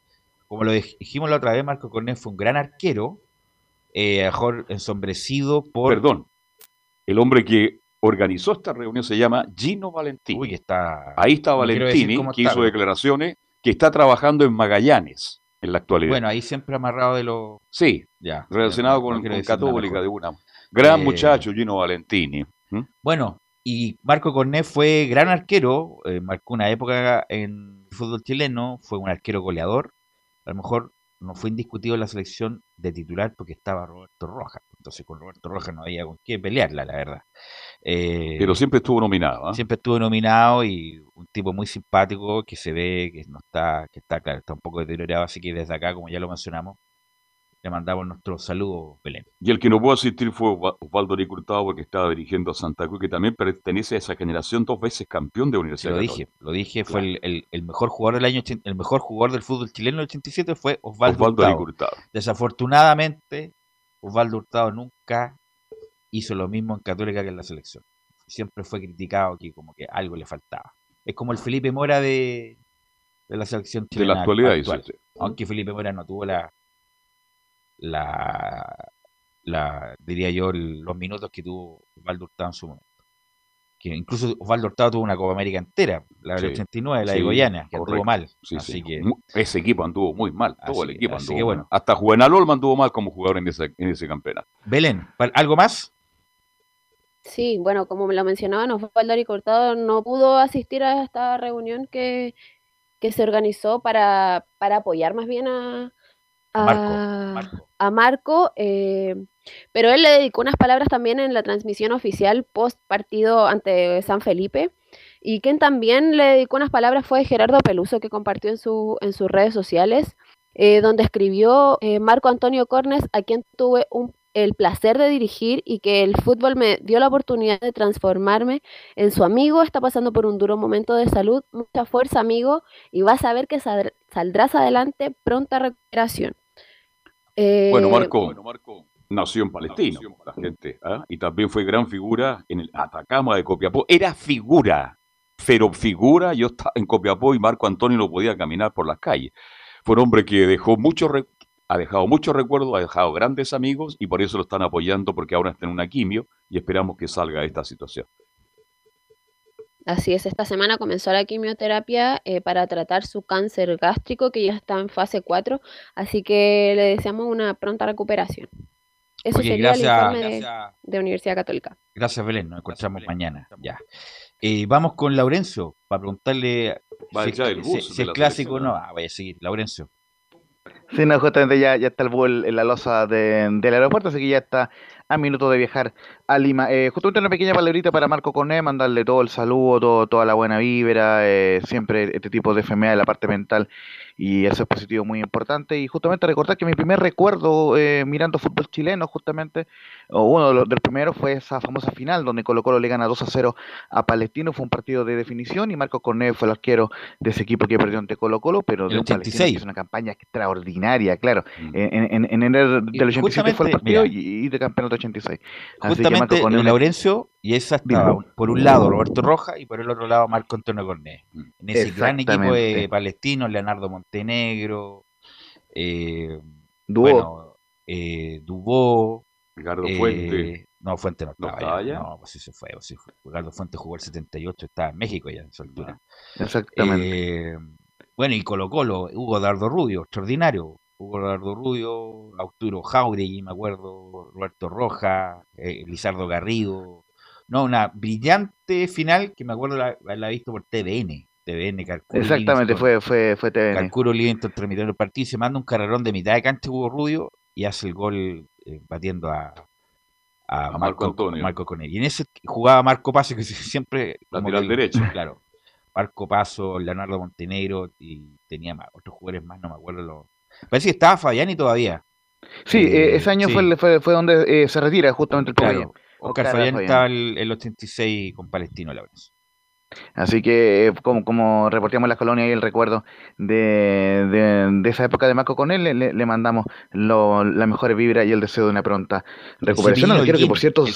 Como lo dij- dijimos la otra vez, Marco Cornet fue un gran arquero, eh, mejor ensombrecido por... Perdón, el hombre que organizó esta reunión se llama Gino Valentini. Uy, está... Ahí está no Valentini, que hizo declaraciones, que está trabajando en Magallanes en la actualidad. Bueno, ahí siempre amarrado de los... sí, Ya. relacionado no con, nada Católica de una. Gran Eh, muchacho Gino Valentini. ¿Mm? Bueno, y Marco Cornet fue gran arquero, eh, marcó una época en el fútbol chileno, fue un arquero goleador, a lo mejor no fue indiscutido en la selección de titular porque estaba Roberto Rojas, entonces con Roberto Rojas no había con qué pelearla, la verdad. Eh, Pero siempre estuvo nominado. ¿ah? siempre estuvo nominado y un tipo muy simpático que se ve que no está, que está claro, está un poco deteriorado, así que desde acá, como ya lo mencionamos, le mandamos nuestro saludo, Belén. Y el que no pudo asistir fue Osva- Osvaldo Arico Hurtado porque estaba dirigiendo a Santa Cruz, que también pertenece a esa generación dos veces campeón de Universidad lo Católica. dije, lo dije, fue el, el- el mejor jugador del año, el mejor jugador del fútbol chileno del 87 fue Osvaldo, Osvaldo Hurtado. Desafortunadamente, Osvaldo Hurtado nunca hizo lo mismo en Católica que en la selección. Siempre fue criticado que como que algo le faltaba. Es como el Felipe Mora de, de la selección De la chilena actualidad, dice actual. usted. Aunque Felipe Mora no tuvo la, la, la diría yo, el- los minutos que tuvo Osvaldo Hurtado en su momento. Que incluso Osvaldo Hurtado tuvo una Copa América entera, la del Sí, 89, la de sí, Goiânia, que anduvo correcto. mal. Sí, así sí. que Ese equipo anduvo muy mal, todo el equipo así anduvo que mal. Hasta Juvenal Olma anduvo mal como jugador en ese, en ese campeonato. Belén, ¿pal- ¿algo más? Sí, bueno, como me lo mencionaban, Osvaldo Ari Cortado no pudo asistir a esta reunión que, que se organizó para, para apoyar más bien a, A Marco, a- Marco. a Marco, eh, pero él le dedicó unas palabras también en la transmisión oficial post partido ante San Felipe. Y quien también le dedicó unas palabras fue Gerardo Peluso, que compartió en, su, en sus redes sociales, eh, donde escribió eh, Marco Antonio Cornes, a quien tuve un- el placer de dirigir y que el fútbol me dio la oportunidad de transformarme en su amigo. Está pasando por un duro momento de salud. Mucha fuerza, amigo, y vas a ver que saldr- saldrás adelante. Pronta recuperación. Eh, Bueno, Marco, nació en Palestina, la gente, ¿ah? y también fue gran figura en el Atacama de Copiapó. Era figura, pero figura. Yo estaba en Copiapó y Marco Antonio no podía caminar por las calles. Fue un hombre que dejó mucho, ha dejado muchos recuerdos, ha dejado grandes amigos y por eso lo están apoyando porque ahora está en una quimio y esperamos que salga de esta situación. Así es, esta semana comenzó la quimioterapia eh, para tratar su cáncer gástrico que ya está en fase 4, así que le deseamos una pronta recuperación. Eso Oye, sería gracias- el informe de, gracias. de Universidad Católica. Gracias, Belén. Nos encontramos mañana. Ya. Eh, vamos con Laurencio para preguntarle Va si, ya el bus si es clásico o no. Ah, voy a seguir. Laurencio. Sí, no, justamente ya, ya está el vuelo en la losa de- del aeropuerto, así que ya está a minuto de viajar a Lima. Eh, justamente una pequeña palabrita para Marco Corné, mandarle todo el saludo, todo, toda la buena vibra, eh, siempre este tipo de enfermedad de la parte mental y eso es positivo muy importante. Y justamente recordar que mi primer recuerdo eh, mirando fútbol chileno, justamente, o uno de los del primero fue esa famosa final donde Colo Colo le gana 2 a 0 a Palestino, fue un partido de definición y Marco Corné fue el arquero de ese equipo que perdió ante Colo Colo, pero El de un Palestino que 86. hizo una campaña extraordinaria, claro. Mm. En, en, en enero del 87 fue el partido mira. y, y de campeonato 186. Así que Justamente Marco Cornet- Laurencio, y esa estaba un- por un lado Roberto Roja y por el otro lado Marco Antonio Cornet. En ese gran equipo de palestinos, Leonardo Montenegro, eh, Dubó. bueno, eh, Dubó, Ricardo eh, Fuente. No, Fuente no ¿No estaba, estaba ya. No, pues sí se fue. pues sí fue. Ricardo Fuente jugó el 78, estaba en México ya en esa altura. Exactamente. Eh, bueno, y Colo Colo, Hugo Dardo Rubio, extraordinario. Hugo Dardo Rubio, Arturo Jauregui, me acuerdo, Roberto Roja, eh, Lizardo Garrido. No, una brillante final que me acuerdo la, la he visto por TVN. TVN, Carcuro Exactamente, Livingston. fue, fue, fue TVN. Calcuro Livingston transmitiendo el partido y se manda un carrerón de mitad de cancha Hugo Rubio y hace el gol eh, batiendo a, a, Marco Marco, Antonio. Marco Conel. Y en ese jugaba Marco Paso, que siempre. Lateral derecho. Claro. Marco Paso, Leonardo Montenegro y tenía más, otros jugadores más, no me acuerdo. Los... Parece que estaba Fabiani todavía. Sí, eh, ese año sí. fue, el- fue, fue donde eh, se retira justamente el Claro. Popeye. Oscar Oscar Fabiani estaba el, el 86 con Palestino, la verdad. Así que, eh, como, como reportamos en la colonia y el recuerdo de, de, de esa época de Marco con él, le, le- mandamos lo, la mejor vibra y el deseo de una pronta recuperación. Cepillino Quiero que, por cierto, el-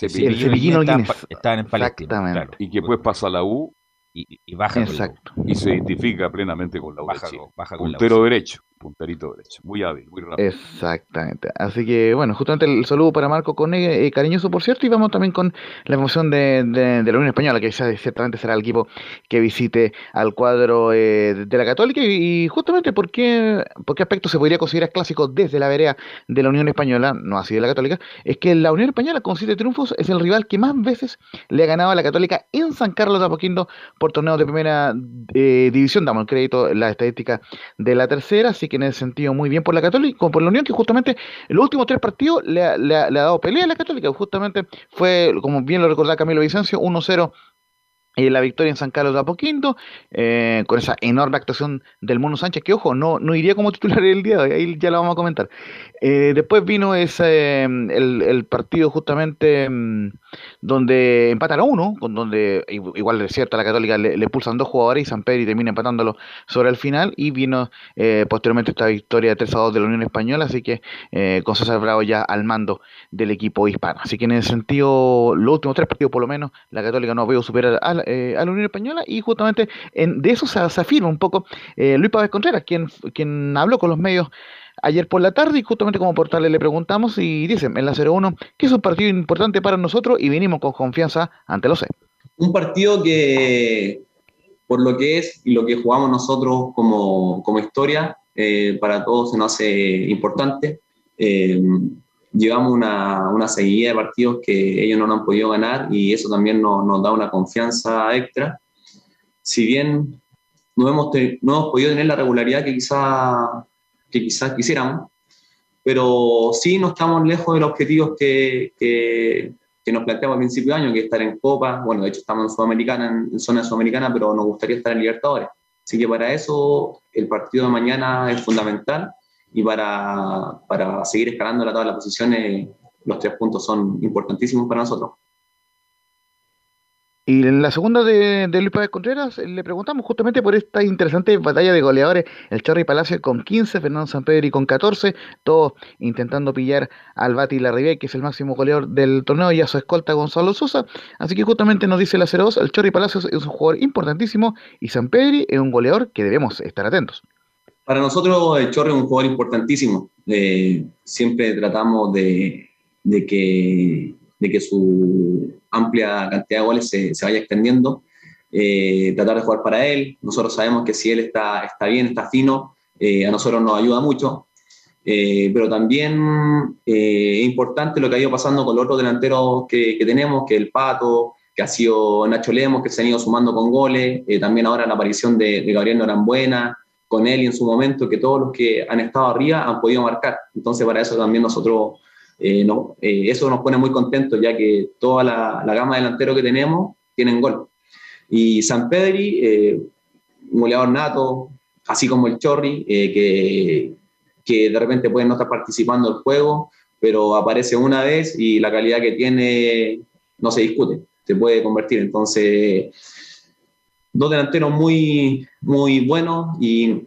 el Cepillino estaban en Palestina, Exactamente. claro. Y que después pasa a la U Y, y baja con la U. Exacto. y se identifica plenamente con la U. de Baja, con- baja con la U, Puntero derecho, punterito derecho. Muy hábil, muy rápido. Exactamente. Así que, bueno, justamente el saludo para Marco Cone, eh, cariñoso por cierto, y vamos también con la emoción de, de- la Unión Española, que ciertamente será el equipo que visite al cuadro eh, de la Católica. Y, y justamente, ¿por qué, ¿por qué aspecto se podría considerar clásico desde la vereda de la Unión Española, no así de la Católica? Es que la Unión Española, con siete triunfos, es el rival que más veces le ha ganado a la Católica en San Carlos de Apoquindo por torneos de primera eh, división. Damos el crédito, la estadística de la tercera, así que en ese sentido muy bien por la Católica, por la Unión, que justamente en los últimos tres partidos le ha, le ha- le ha dado pelea a la Católica, justamente fue, como bien lo recordaba Camilo Vicencio, 1-0 eh, la victoria en San Carlos de Apoquindo, eh, con esa enorme actuación del Mono Sánchez, que ojo, no, no iría como titular el día de hoy, ahí ya lo vamos a comentar. Eh, después vino ese, mm, el, el partido justamente mm, donde empatan a uno, con donde igu- igual es cierto a la Católica le, pulsan dos jugadores y San Pedro y termina empatándolo sobre el final y vino eh, posteriormente esta victoria 3 a 2 de la Unión Española, así que eh, con César Bravo ya al mando del equipo hispano. Así que en ese sentido, los últimos tres partidos por lo menos, la Católica no podido superar a la, eh, a la Unión Española y justamente en, de eso se, se afirma un poco eh, Luis Pávez Contreras, quien, quien habló con los medios ayer por la tarde y justamente como portales le preguntamos y dicen en la 01 que es un partido importante para nosotros y venimos con confianza ante los C. un partido que, por lo que es y lo que jugamos nosotros como, como historia, eh, para todos se nos hace importante. Eh, llevamos una, una seguidilla de partidos que ellos no han podido ganar y eso también nos, nos da una confianza extra. Si bien no hemos, no hemos podido tener la regularidad que, quizá, que quizás quisiéramos, pero sí no estamos lejos de los objetivos que, que, que nos planteamos al principio de año, que es estar en Copa, bueno, de hecho estamos en Sudamericana, en, en zona sudamericana, pero nos gustaría estar en Libertadores. Así que para eso el partido de mañana es fundamental y para, para seguir escalando la tabla de posiciones los tres puntos son importantísimos para nosotros. Y en la segunda de, Luis Pávez Contreras eh, le preguntamos justamente por esta interesante batalla de goleadores, el Chorri Palacio con 15, Fernando Sanpedri con 14, todos intentando pillar al Bati Larribey, que es el máximo goleador del torneo, y a su escolta Gonzalo Sosa. Así que justamente nos dice la 02, el Chorri Palacios es un jugador importantísimo y Sanpedri es un goleador que debemos estar atentos. Para nosotros el Chorri es un jugador importantísimo. Eh, siempre tratamos de, de que, de que su amplia cantidad de goles se, se vaya extendiendo. Eh, tratar de jugar para él. Nosotros sabemos que si él está, está bien, está fino, eh, a nosotros nos ayuda mucho. Eh, pero también eh, es importante lo que ha ido pasando con los otros delanteros que, que tenemos, que el Pato, que ha sido Nacho Lemos, que se han ido sumando con goles, eh, también ahora la aparición de, de Gabriel Norambuena, con él y en su momento, que todos los que han estado arriba han podido marcar. Entonces, para eso también nosotros, eh, no, eh, eso nos pone muy contentos, ya que toda la, la gama de delanteros que tenemos tienen gol. Y San Pedri, eh, goleador nato, así como el Chorri, eh, que, que de repente puede no estar participando del juego, pero aparece una vez y la calidad que tiene no se discute, se puede convertir. Entonces, dos delanteros muy, muy buenos y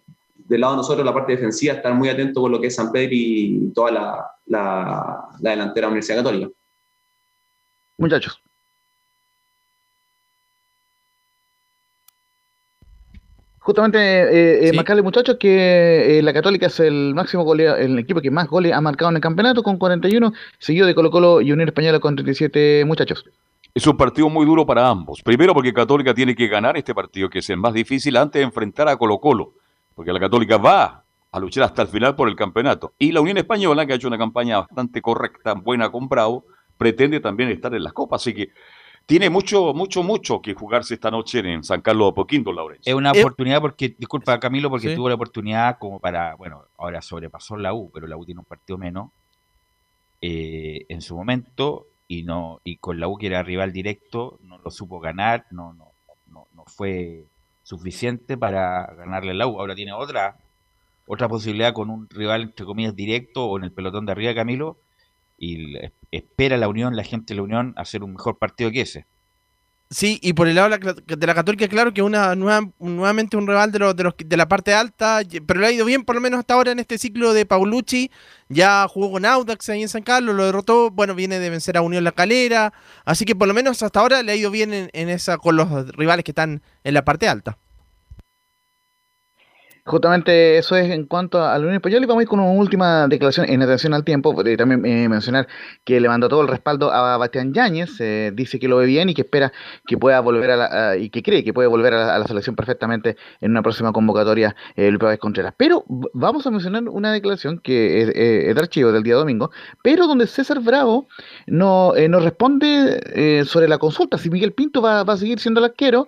del lado de nosotros, la parte defensiva, estar muy atento con lo que es San Pedro y toda la, la, la delantera Universidad Católica. Muchachos. Justamente, eh, eh, marcarle muchachos que eh, la Católica es el máximo goleador, el equipo que más goles ha marcado en el campeonato con 41, seguido de Colo Colo y Unión Española con 37 muchachos. Es un partido muy duro para ambos. Primero porque Católica tiene que ganar este partido, que es el más difícil, antes de enfrentar a Colo Colo. Porque la Católica va a luchar hasta el final por el campeonato. Y la Unión Española, que ha hecho una campaña bastante correcta, buena con Bravo, pretende también estar en las copas. Así que tiene mucho, mucho, mucho que jugarse esta noche en San Carlos de Apoquindo, Laurencio. Es una Eh, oportunidad porque, disculpa Camilo, porque Sí. tuvo la oportunidad como para, bueno, ahora sobrepasó la U, pero la U tiene un partido menos eh, en su momento y no y con la U que era rival directo no lo supo ganar, no, no, no, no fue suficiente para ganarle a la U. Ahora tiene otra otra posibilidad con un rival entre comillas directo o en el pelotón de arriba, Camilo, y espera la Unión, la gente de la Unión hacer un mejor partido que ese. Sí, y por el lado de la, Católica, claro que una nueva, nuevamente un rival de, de, los, de la parte alta, pero le ha ido bien por lo menos hasta ahora en este ciclo de Paulucci. Ya jugó con Audax ahí en San Carlos, lo derrotó, bueno, viene de vencer a Unión La Calera, así que por lo menos hasta ahora le ha ido bien en, en esa con los rivales que están en la parte alta. Justamente eso es en cuanto a la Unión Española y vamos a ir con una última declaración en atención al tiempo. eh, también eh, mencionar que le mandó todo el respaldo a Bastián Yáñez, eh, dice que lo ve bien y que espera que pueda volver a la, y que cree que puede volver a la, selección perfectamente en una próxima convocatoria eh, Luis Contreras. Pero vamos a mencionar una declaración que es, eh, es de archivo del día domingo, pero donde César Bravo no, eh, nos responde sobre la consulta si Miguel Pinto va, va a seguir siendo el arquero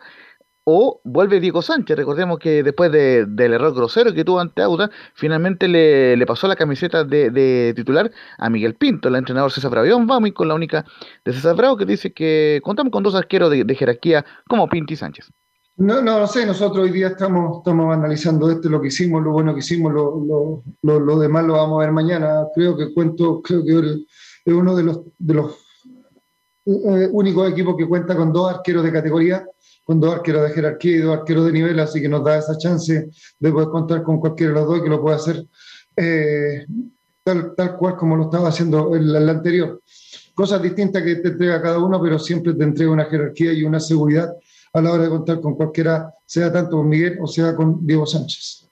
o vuelve Diego Sánchez. Recordemos que después de- del error grosero que tuvo ante Auda, finalmente le, le pasó la camiseta de, de titular a Miguel Pinto, el entrenador César Bravo. Vamos a ir con la única de César Bravo que dice que contamos con dos arqueros de, jerarquía como Pinto y Sánchez. No, no lo sé, nosotros hoy día estamos, estamos analizando esto, lo que hicimos, lo bueno que hicimos, lo, lo, lo, lo demás lo vamos a ver mañana. Creo que cuento, creo que es uno de los, de los eh, únicos equipos que cuenta con dos arqueros de categoría, con dos arqueros de jerarquía y dos arqueros de nivel, así que nos da esa chance de poder contar con cualquiera de los dos que lo pueda hacer eh, tal, tal cual como lo estaba haciendo el, el anterior. Cosas distintas que te entrega cada uno, pero siempre te entrega una jerarquía y una seguridad a la hora de contar con cualquiera, sea tanto con Miguel o sea con Diego Sánchez.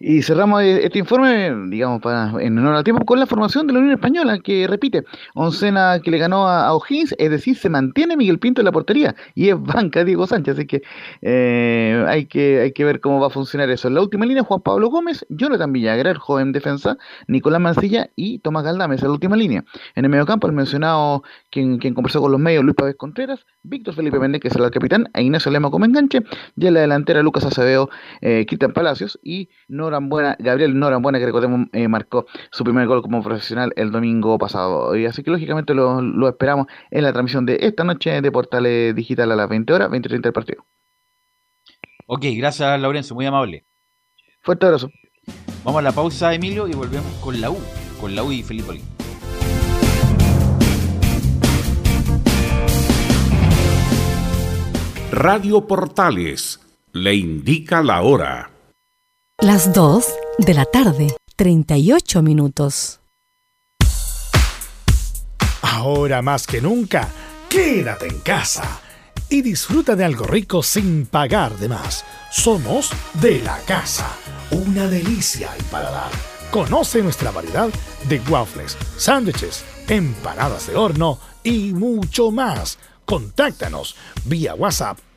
Y cerramos eh, este informe, digamos, para, en honor al tiempo, con la formación de la Unión Española, que repite, oncena que le ganó a, O'Higgins, es decir, se mantiene Miguel Pinto en la portería, y es banca Diego Sánchez, así que eh, hay que hay que ver cómo va a funcionar eso. En la última línea, Juan Pablo Gómez, Jonathan Villagra, el joven defensa, Nicolás Mancilla y Tomás Galdames, en la última línea. En el mediocampo, el mencionado, quien, quien conversó con los medios, Luis Pávez Contreras, Víctor Felipe Méndez, que es el capitán, e Ignacio Lema como enganche, y en la delantera, Lucas Acevedo, eh, Cristian Palacios y Norambuena, Gabriel Norambuena, que recordemos eh, marcó su primer gol como profesional el domingo pasado. Y así que lógicamente lo, lo esperamos en la transmisión de esta noche de Portales Digital a las 20 horas, 20.30 del partido. Ok, gracias Laurencio, muy amable. Fuerte abrazo. Vamos a la pausa, Emilio, y volvemos con la U, con la U y Felipe Olín. Radio Portales le indica la hora. Las 2 de la tarde, 38 minutos. Ahora más que nunca, quédate en casa y disfruta de algo rico sin pagar de más. Somos de la casa, una delicia al paladar. Conoce nuestra variedad de waffles, sándwiches, empanadas de horno y mucho más. Contáctanos vía WhatsApp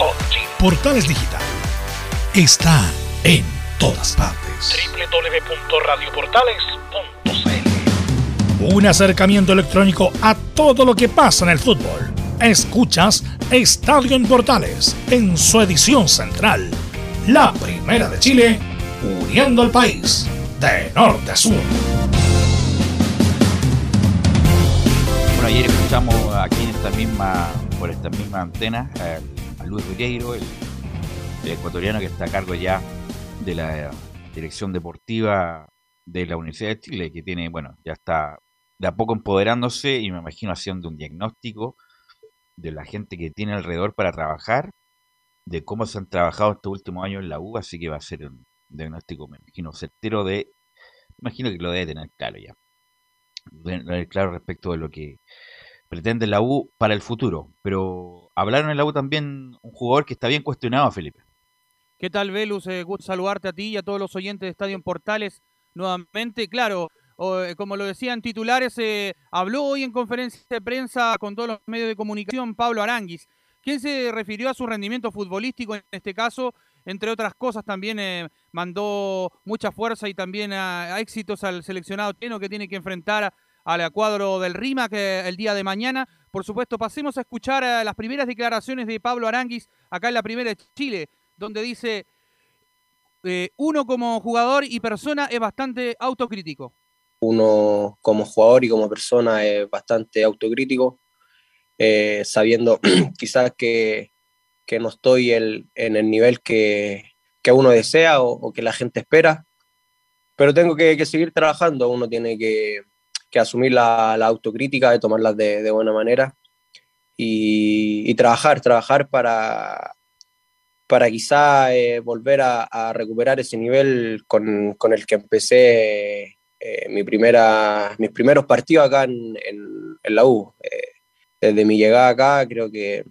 Todo Chile. Portales Digital está en todas partes. www.radioportales.cl Un acercamiento electrónico a todo lo que pasa en el fútbol. Escuchas Estadio en Portales en su edición central. La primera de Chile, uniendo al país de norte a sur. Bueno, ayer escuchamos aquí en esta misma, por esta misma antena, Luis Riqueiro, el, ecuatoriano que está a cargo ya de la dirección deportiva de la Universidad de Chile, que tiene, bueno, ya está de a poco empoderándose y me imagino haciendo un diagnóstico de la gente que tiene alrededor para trabajar, de cómo se han trabajado estos últimos años en la U, así que va a ser un diagnóstico, me imagino, certero de, me imagino que lo debe tener claro ya. Debe tener claro respecto de lo que pretende la U para el futuro. Pero hablaron en la U también un jugador que está bien cuestionado, Felipe. ¿Qué tal, Velus? Eh, gusto saludarte a ti y a todos los oyentes de Estadio en Portales nuevamente. Claro, eh, como lo decían titulares, eh, habló hoy en conferencia de prensa con todos los medios de comunicación Pablo Aranguis, quien se refirió a su rendimiento futbolístico en este caso, entre otras cosas también eh, mandó mucha fuerza y también a, a éxitos al seleccionado chileno que tiene que enfrentar a- al cuadro del RIMA que el día de mañana. Por supuesto, pasemos a escuchar eh, las primeras declaraciones de Pablo Aranguis acá en la primera de Chile, donde dice, eh, uno como jugador y persona es bastante autocrítico. uno como jugador y como persona es bastante autocrítico, eh, sabiendo quizás que, que no estoy el- en el nivel que, que uno desea o, o que la gente espera, pero tengo que, que seguir trabajando, uno tiene que, que asumir la, la autocrítica, de tomarlas de, de buena manera y, y trabajar, trabajar para, para quizá eh, volver a, a recuperar ese nivel con, con el que empecé eh, mi primera, mis primeros partidos acá en, en- en la U. Eh, desde mi llegada acá creo que,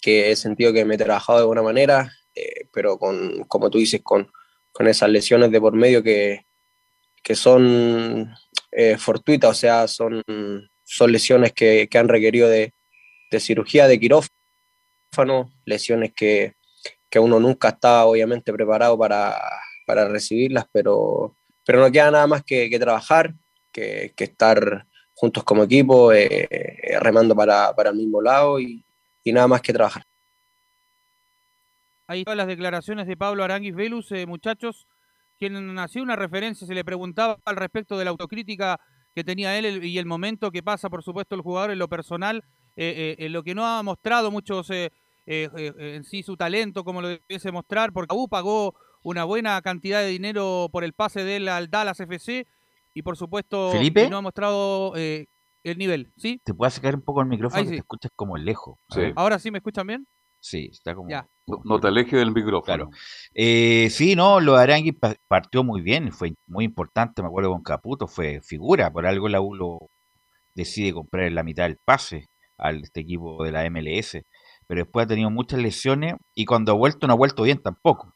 que he sentido que me he trabajado de buena manera, eh, pero con, como tú dices, con, con esas lesiones de por medio que, que son eh, fortuitas, o sea, son, son lesiones que, que han requerido de, de cirugía de quirófano, lesiones que, que uno nunca está obviamente preparado para, para recibirlas, pero, pero no queda nada más que, trabajar, que, que estar juntos como equipo, eh, eh, remando para, para el mismo lado y, y nada más que trabajar. Ahí están las declaraciones de Pablo Aranguis Velus, muchachos, quien hacía una referencia, se le preguntaba al respecto de la autocrítica que tenía él el- y el momento que pasa, por supuesto, el jugador en lo personal, eh, eh, en lo que no ha mostrado muchos eh, eh, eh, en sí su talento como lo debiese mostrar, porque U pagó una buena cantidad de dinero por el pase de él al Dallas FC y, por supuesto, ¿Felipe? no ha mostrado eh, el nivel, ¿sí? ¿Te puedes acercar un poco al micrófono? Que sí. Te escuchas como lejos. Sí. ¿Ahora sí me escuchan bien? Sí, está como... Ya. No, te alejes del micrófono. Claro. Eh, sí, no, lo de Arangui pa- partió muy bien, fue muy importante, me acuerdo con Caputo, fue figura, por algo la U lo decide comprar en la mitad del pase al este equipo de la MLS, pero después ha tenido muchas lesiones y cuando ha vuelto no ha vuelto bien tampoco.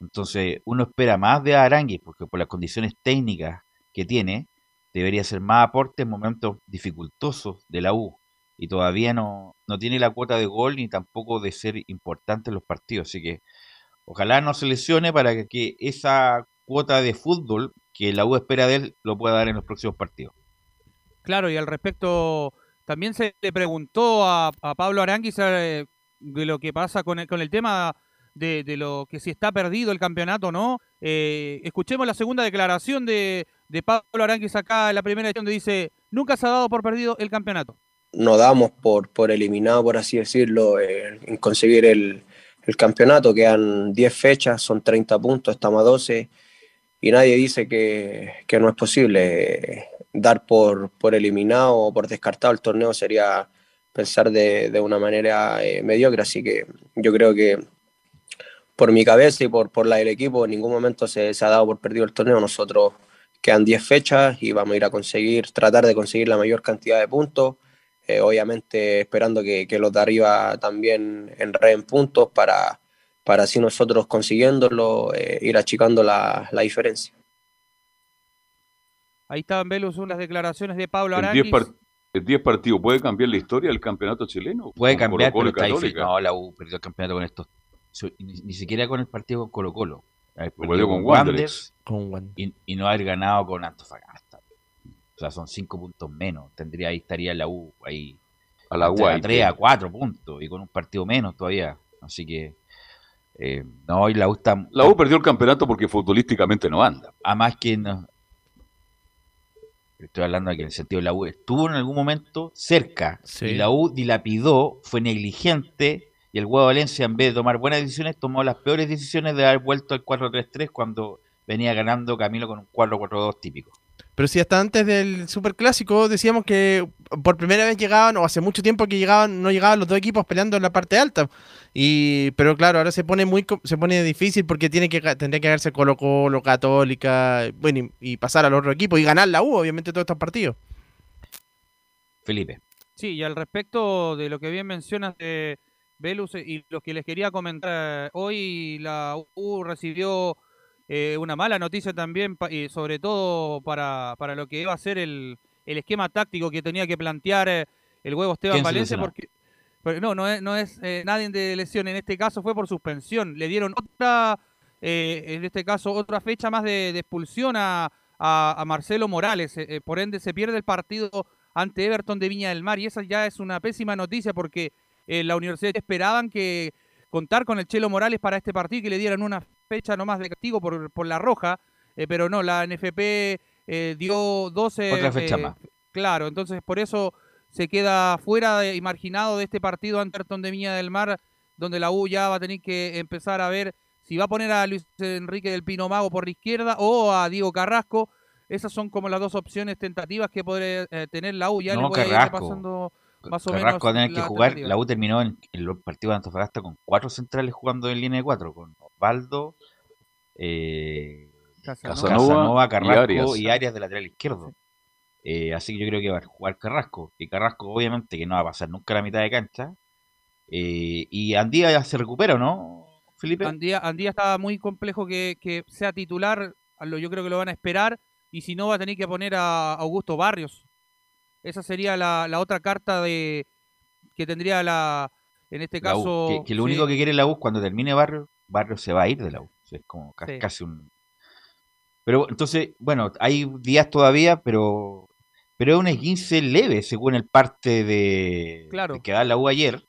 Entonces, uno espera más de Aranguis, porque por las condiciones técnicas que tiene, debería ser más aporte en momentos dificultosos de la U. Y todavía no, no tiene la cuota de gol ni tampoco de ser importante en los partidos. Así que ojalá no se lesione para que, que esa cuota de fútbol que la U espera de él lo pueda dar en los próximos partidos. Claro, y al respecto, también se le preguntó a, a Pablo Aranguis eh, de lo que pasa con el, con el tema de, lo que si está perdido el campeonato o no. Eh, escuchemos la segunda declaración de, de Pablo Aranguis acá en la primera edición, donde dice, nunca se ha dado por perdido el campeonato. No damos por, por eliminado, por así decirlo, eh, en conseguir el, el campeonato. Quedan 10 fechas, son 30 puntos, estamos a 12 y nadie dice que, que no es posible. Dar por, por eliminado o por descartado el torneo sería pensar de, de una manera eh, mediocre, así que yo creo que por mi cabeza y por, por la del equipo en ningún momento se, se ha dado por perdido el torneo. Nosotros quedan 10 fechas y vamos a ir a conseguir, tratar de conseguir la mayor cantidad de puntos, eh, obviamente esperando que, que, los de arriba también enreden puntos para, para así nosotros consiguiéndolo, eh, ir achicando la, la diferencia. Ahí estaban Velus unas declaraciones de Pablo Aranguis. 10 par- en 10 partidos, ¿puede cambiar la historia del campeonato chileno? Puede Con cambiar, Colo-Colo pero está difícil. Católica. No, la U perdió el campeonato con estos. su- Ni, ni siquiera con el partido con Colo Colo. Haber Lo perdido perdió con con Wanderers. Wanderers y, y no haber ganado con Antofagasta. Sea, son cinco puntos menos. Tendría ahí estaría la U ahí A la entre guay. 3 a 4 puntos y con un partido menos todavía. Así que eh, no, y la U está La U perdió el campeonato porque futbolísticamente no anda. Además que no- Estoy hablando aquí en el sentido de la U. Estuvo en algún momento cerca. Sí. Y la U dilapidó, fue negligente. Y el Huevo Valencia, en vez de tomar buenas decisiones, tomó las peores decisiones de haber vuelto al 4-3-3 cuando venía ganando Camilo con un 4-4-2 típico. Pero si hasta antes del Superclásico decíamos que por primera vez llegaban, o hace mucho tiempo que llegaban, no llegaban los dos equipos peleando en la parte alta. Y, pero claro, ahora se pone muy se pone difícil porque tiene que tendría que hacerse Colo Colo, Católica, bueno, y, y pasar al otro equipo y ganar la U, obviamente, todos estos partidos. Felipe. Sí, y al respecto de lo que bien mencionas de Velus eh, y lo que les quería comentar, eh, hoy la U recibió eh, una mala noticia también, y sobre todo para, para lo que iba a ser el, el esquema táctico que tenía que plantear eh, el huevo Esteban ¿Quién se Valencia, porque no, no es, no es eh, nadie de lesión, en este caso fue por suspensión. Le dieron otra, eh, en este caso, otra fecha más de, de expulsión a, a- a Marcelo Morales. eh, eh, por ende, se pierde el partido ante Everton de Viña del Mar y esa ya es una pésima noticia porque eh, la universidad esperaban que contar con el Chelo Morales para este partido y que le dieran una fecha nomás de castigo por, por la roja, eh, pero no, la NFP eh, dio 12... Otra fecha eh, más. Claro, entonces por eso se queda fuera y marginado de este partido ante de Viña del Mar, donde la U ya va a tener que empezar a ver si va a poner a Luis Enrique del Pino Mago por la izquierda o a Diego Carrasco. Esas son como las dos opciones tentativas que podría eh, tener la U. Ya No, les voy a ir Carrasco. pasando más o Carrasco va a tener que jugar. La U terminó en, en los partidos de Antofagasta con cuatro centrales jugando en línea de cuatro, con Osvaldo, eh, Casanova. Casanova, y Carrasco Arias. y Arias de lateral izquierdo. Eh, así que yo creo que va a jugar Carrasco. Y Carrasco, obviamente, que no va a pasar nunca la mitad de cancha. Eh, y Andía ya se recupera, ¿o ¿no, Felipe? Andía, Andía está muy complejo que, que sea titular. Yo creo que lo van a esperar. Y si no, va a tener que poner a Augusto Barrios. Esa sería la, la otra carta de que tendría la. En este La U, caso. que, que lo sí, único que quiere la U cuando termine Barrio, Barrio se va a ir de la U. O sea, es como Sí. casi un. Pero entonces, bueno, hay días todavía, pero pero es un esguince leve, según el parte de, Claro. de que da la U ayer.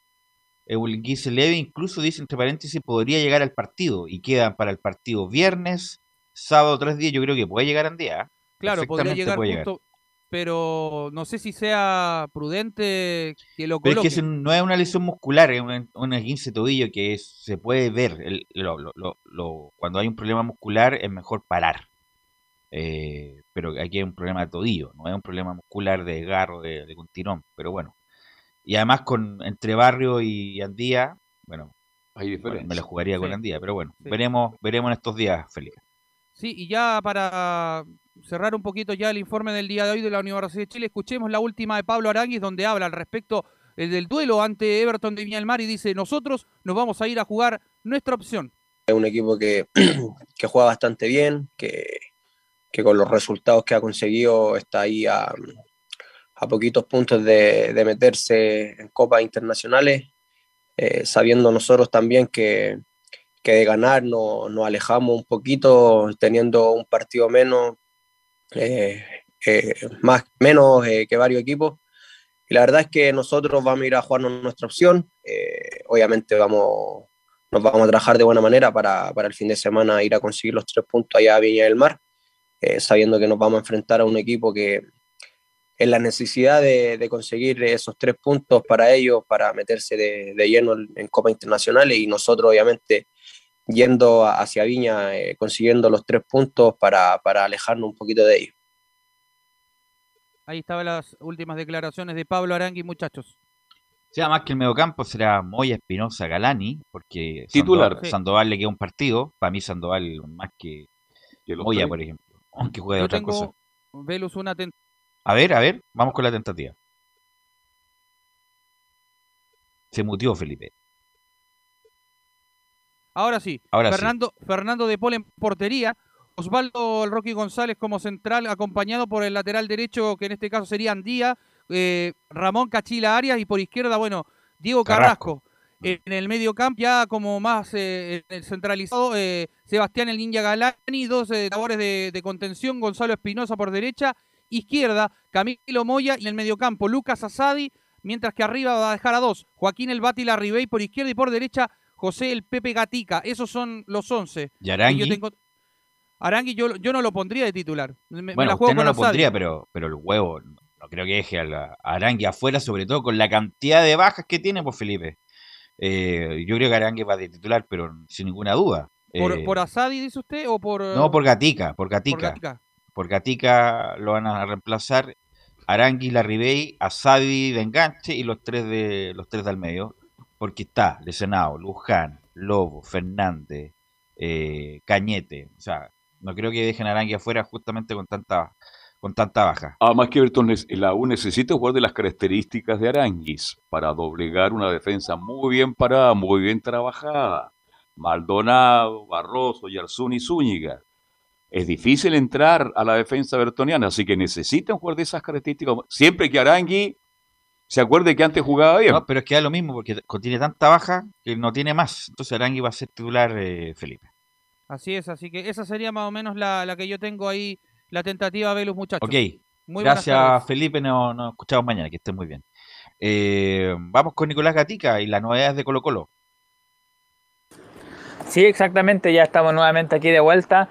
Es un esguince leve, incluso dice entre paréntesis, podría llegar al partido. Y quedan para el partido viernes, sábado, tres días. Yo creo que puede llegar Andía. ¿eh? Claro, podría llegar puede justo. Pero no sé si sea prudente que lo Pero es coloque. que no es una lesión muscular, es un, un esguince tobillo que es- se puede ver. El- lo- lo- lo- lo- cuando hay un problema muscular es mejor parar. Eh, pero aquí hay un problema de tobillo, no es un problema muscular de garro, de, de un tirón. Pero bueno. Y además con entre Barrio y Andía, bueno, Hay bueno, me la jugaría con. Andía, pero bueno, Sí. veremos, veremos en estos días, Felipe. Sí, y ya para cerrar un poquito ya el informe del día de hoy de la Universidad de Chile, escuchemos la última de Pablo Aranguis, donde habla al respecto eh, del duelo ante Everton de Viña del Mar y dice, nosotros nos vamos a ir a jugar nuestra opción. es un equipo que, que juega bastante bien, que, que con los resultados que ha conseguido está ahí a, a poquitos puntos de, de meterse en copas internacionales, eh, sabiendo nosotros también que, que de ganar no- nos alejamos un poquito, teniendo un partido menos, eh, eh, más, menos eh, que varios equipos. Y la verdad es que nosotros vamos a ir a jugarnos nuestra opción. eh, obviamente vamos, nos vamos a trabajar de buena manera para, para el fin de semana ir a conseguir los tres puntos allá a Viña del Mar, sabiendo que nos vamos a enfrentar a un equipo que en la necesidad de, conseguir esos tres puntos para ellos, para meterse de, de lleno en, en Copa Internacionales y nosotros obviamente yendo hacia Viña, eh, consiguiendo los tres puntos para, para alejarnos un poquito de ellos. Ahí estaban las últimas declaraciones de Pablo Arangui, muchachos. O sea, más que el mediocampo será Moya, Espinosa, Galani, porque Titular. Sandoval, Sí. Sandoval le queda un partido. Para mí Sandoval más que, Moya, por ejemplo. Aunque juegue Yo otra tengo, cosa. Velus, una A ver, a ver, vamos con la tentativa. Se mutió Felipe. Ahora sí, Ahora sí. Fernando, de Paul en portería, Osvaldo el Rocky González como central, acompañado por el lateral derecho, que en este caso sería Andía, eh, Ramón Cachila Arias, y por izquierda, bueno, Diego Carrasco. En el medio campo, ya como más eh, centralizado, eh, Sebastián el Ninja Galani, dos labores de, de contención, Gonzalo Espinosa por derecha, izquierda, Camilo Moya, y en el medio campo, Lucas Asadi, mientras que arriba va a dejar a dos, Joaquín el Bati Larribey por izquierda y por derecha, José el Pepe Gatica. Esos son los once. ¿Y Arangui? Yo tengo... Arangui yo, yo no lo pondría de titular. Me, me Bueno, la juego usted no lo pondría, pero, pero el huevo no creo que deje a, Arangui afuera, sobre todo con la cantidad de bajas que tiene, pues Felipe. Eh, yo creo que Arangui va de titular, pero sin ninguna duda. ¿Por, Eh, por Asadi, dice usted, o por...? no, por Gatica, por Gatica. por Gatica? Por Gatica lo van a reemplazar Arangui, Larribey, Asadi de enganche y los tres de los tres del medio, porque está lesionado Luján, Lobo, Fernández, eh, Cañete, o sea, no creo que dejen a Arangui afuera justamente con tanta con tanta baja. Además que Everton, la U necesita jugar de las características de Aranguis para doblegar una defensa muy bien parada, muy bien trabajada. Maldonado, Barroso, Yarzún y Zúñiga. Es difícil entrar a la defensa bertoniana, así que necesitan jugar de esas características. Siempre que Arangui se acuerde que antes jugaba bien. No, pero es que da lo mismo porque tiene tanta baja que no tiene más. Entonces Arangui va a ser titular eh, Felipe. Así es, así que esa sería más o menos la, la que yo tengo ahí, la tentativa Velus, muchachos. Ok. Muy buenas Gracias. Felipe, nos, nos escuchamos mañana, que estén muy bien. Eh, vamos con Nicolás Gatica y las novedades de Colo Colo. Sí, exactamente, ya estamos nuevamente aquí de vuelta.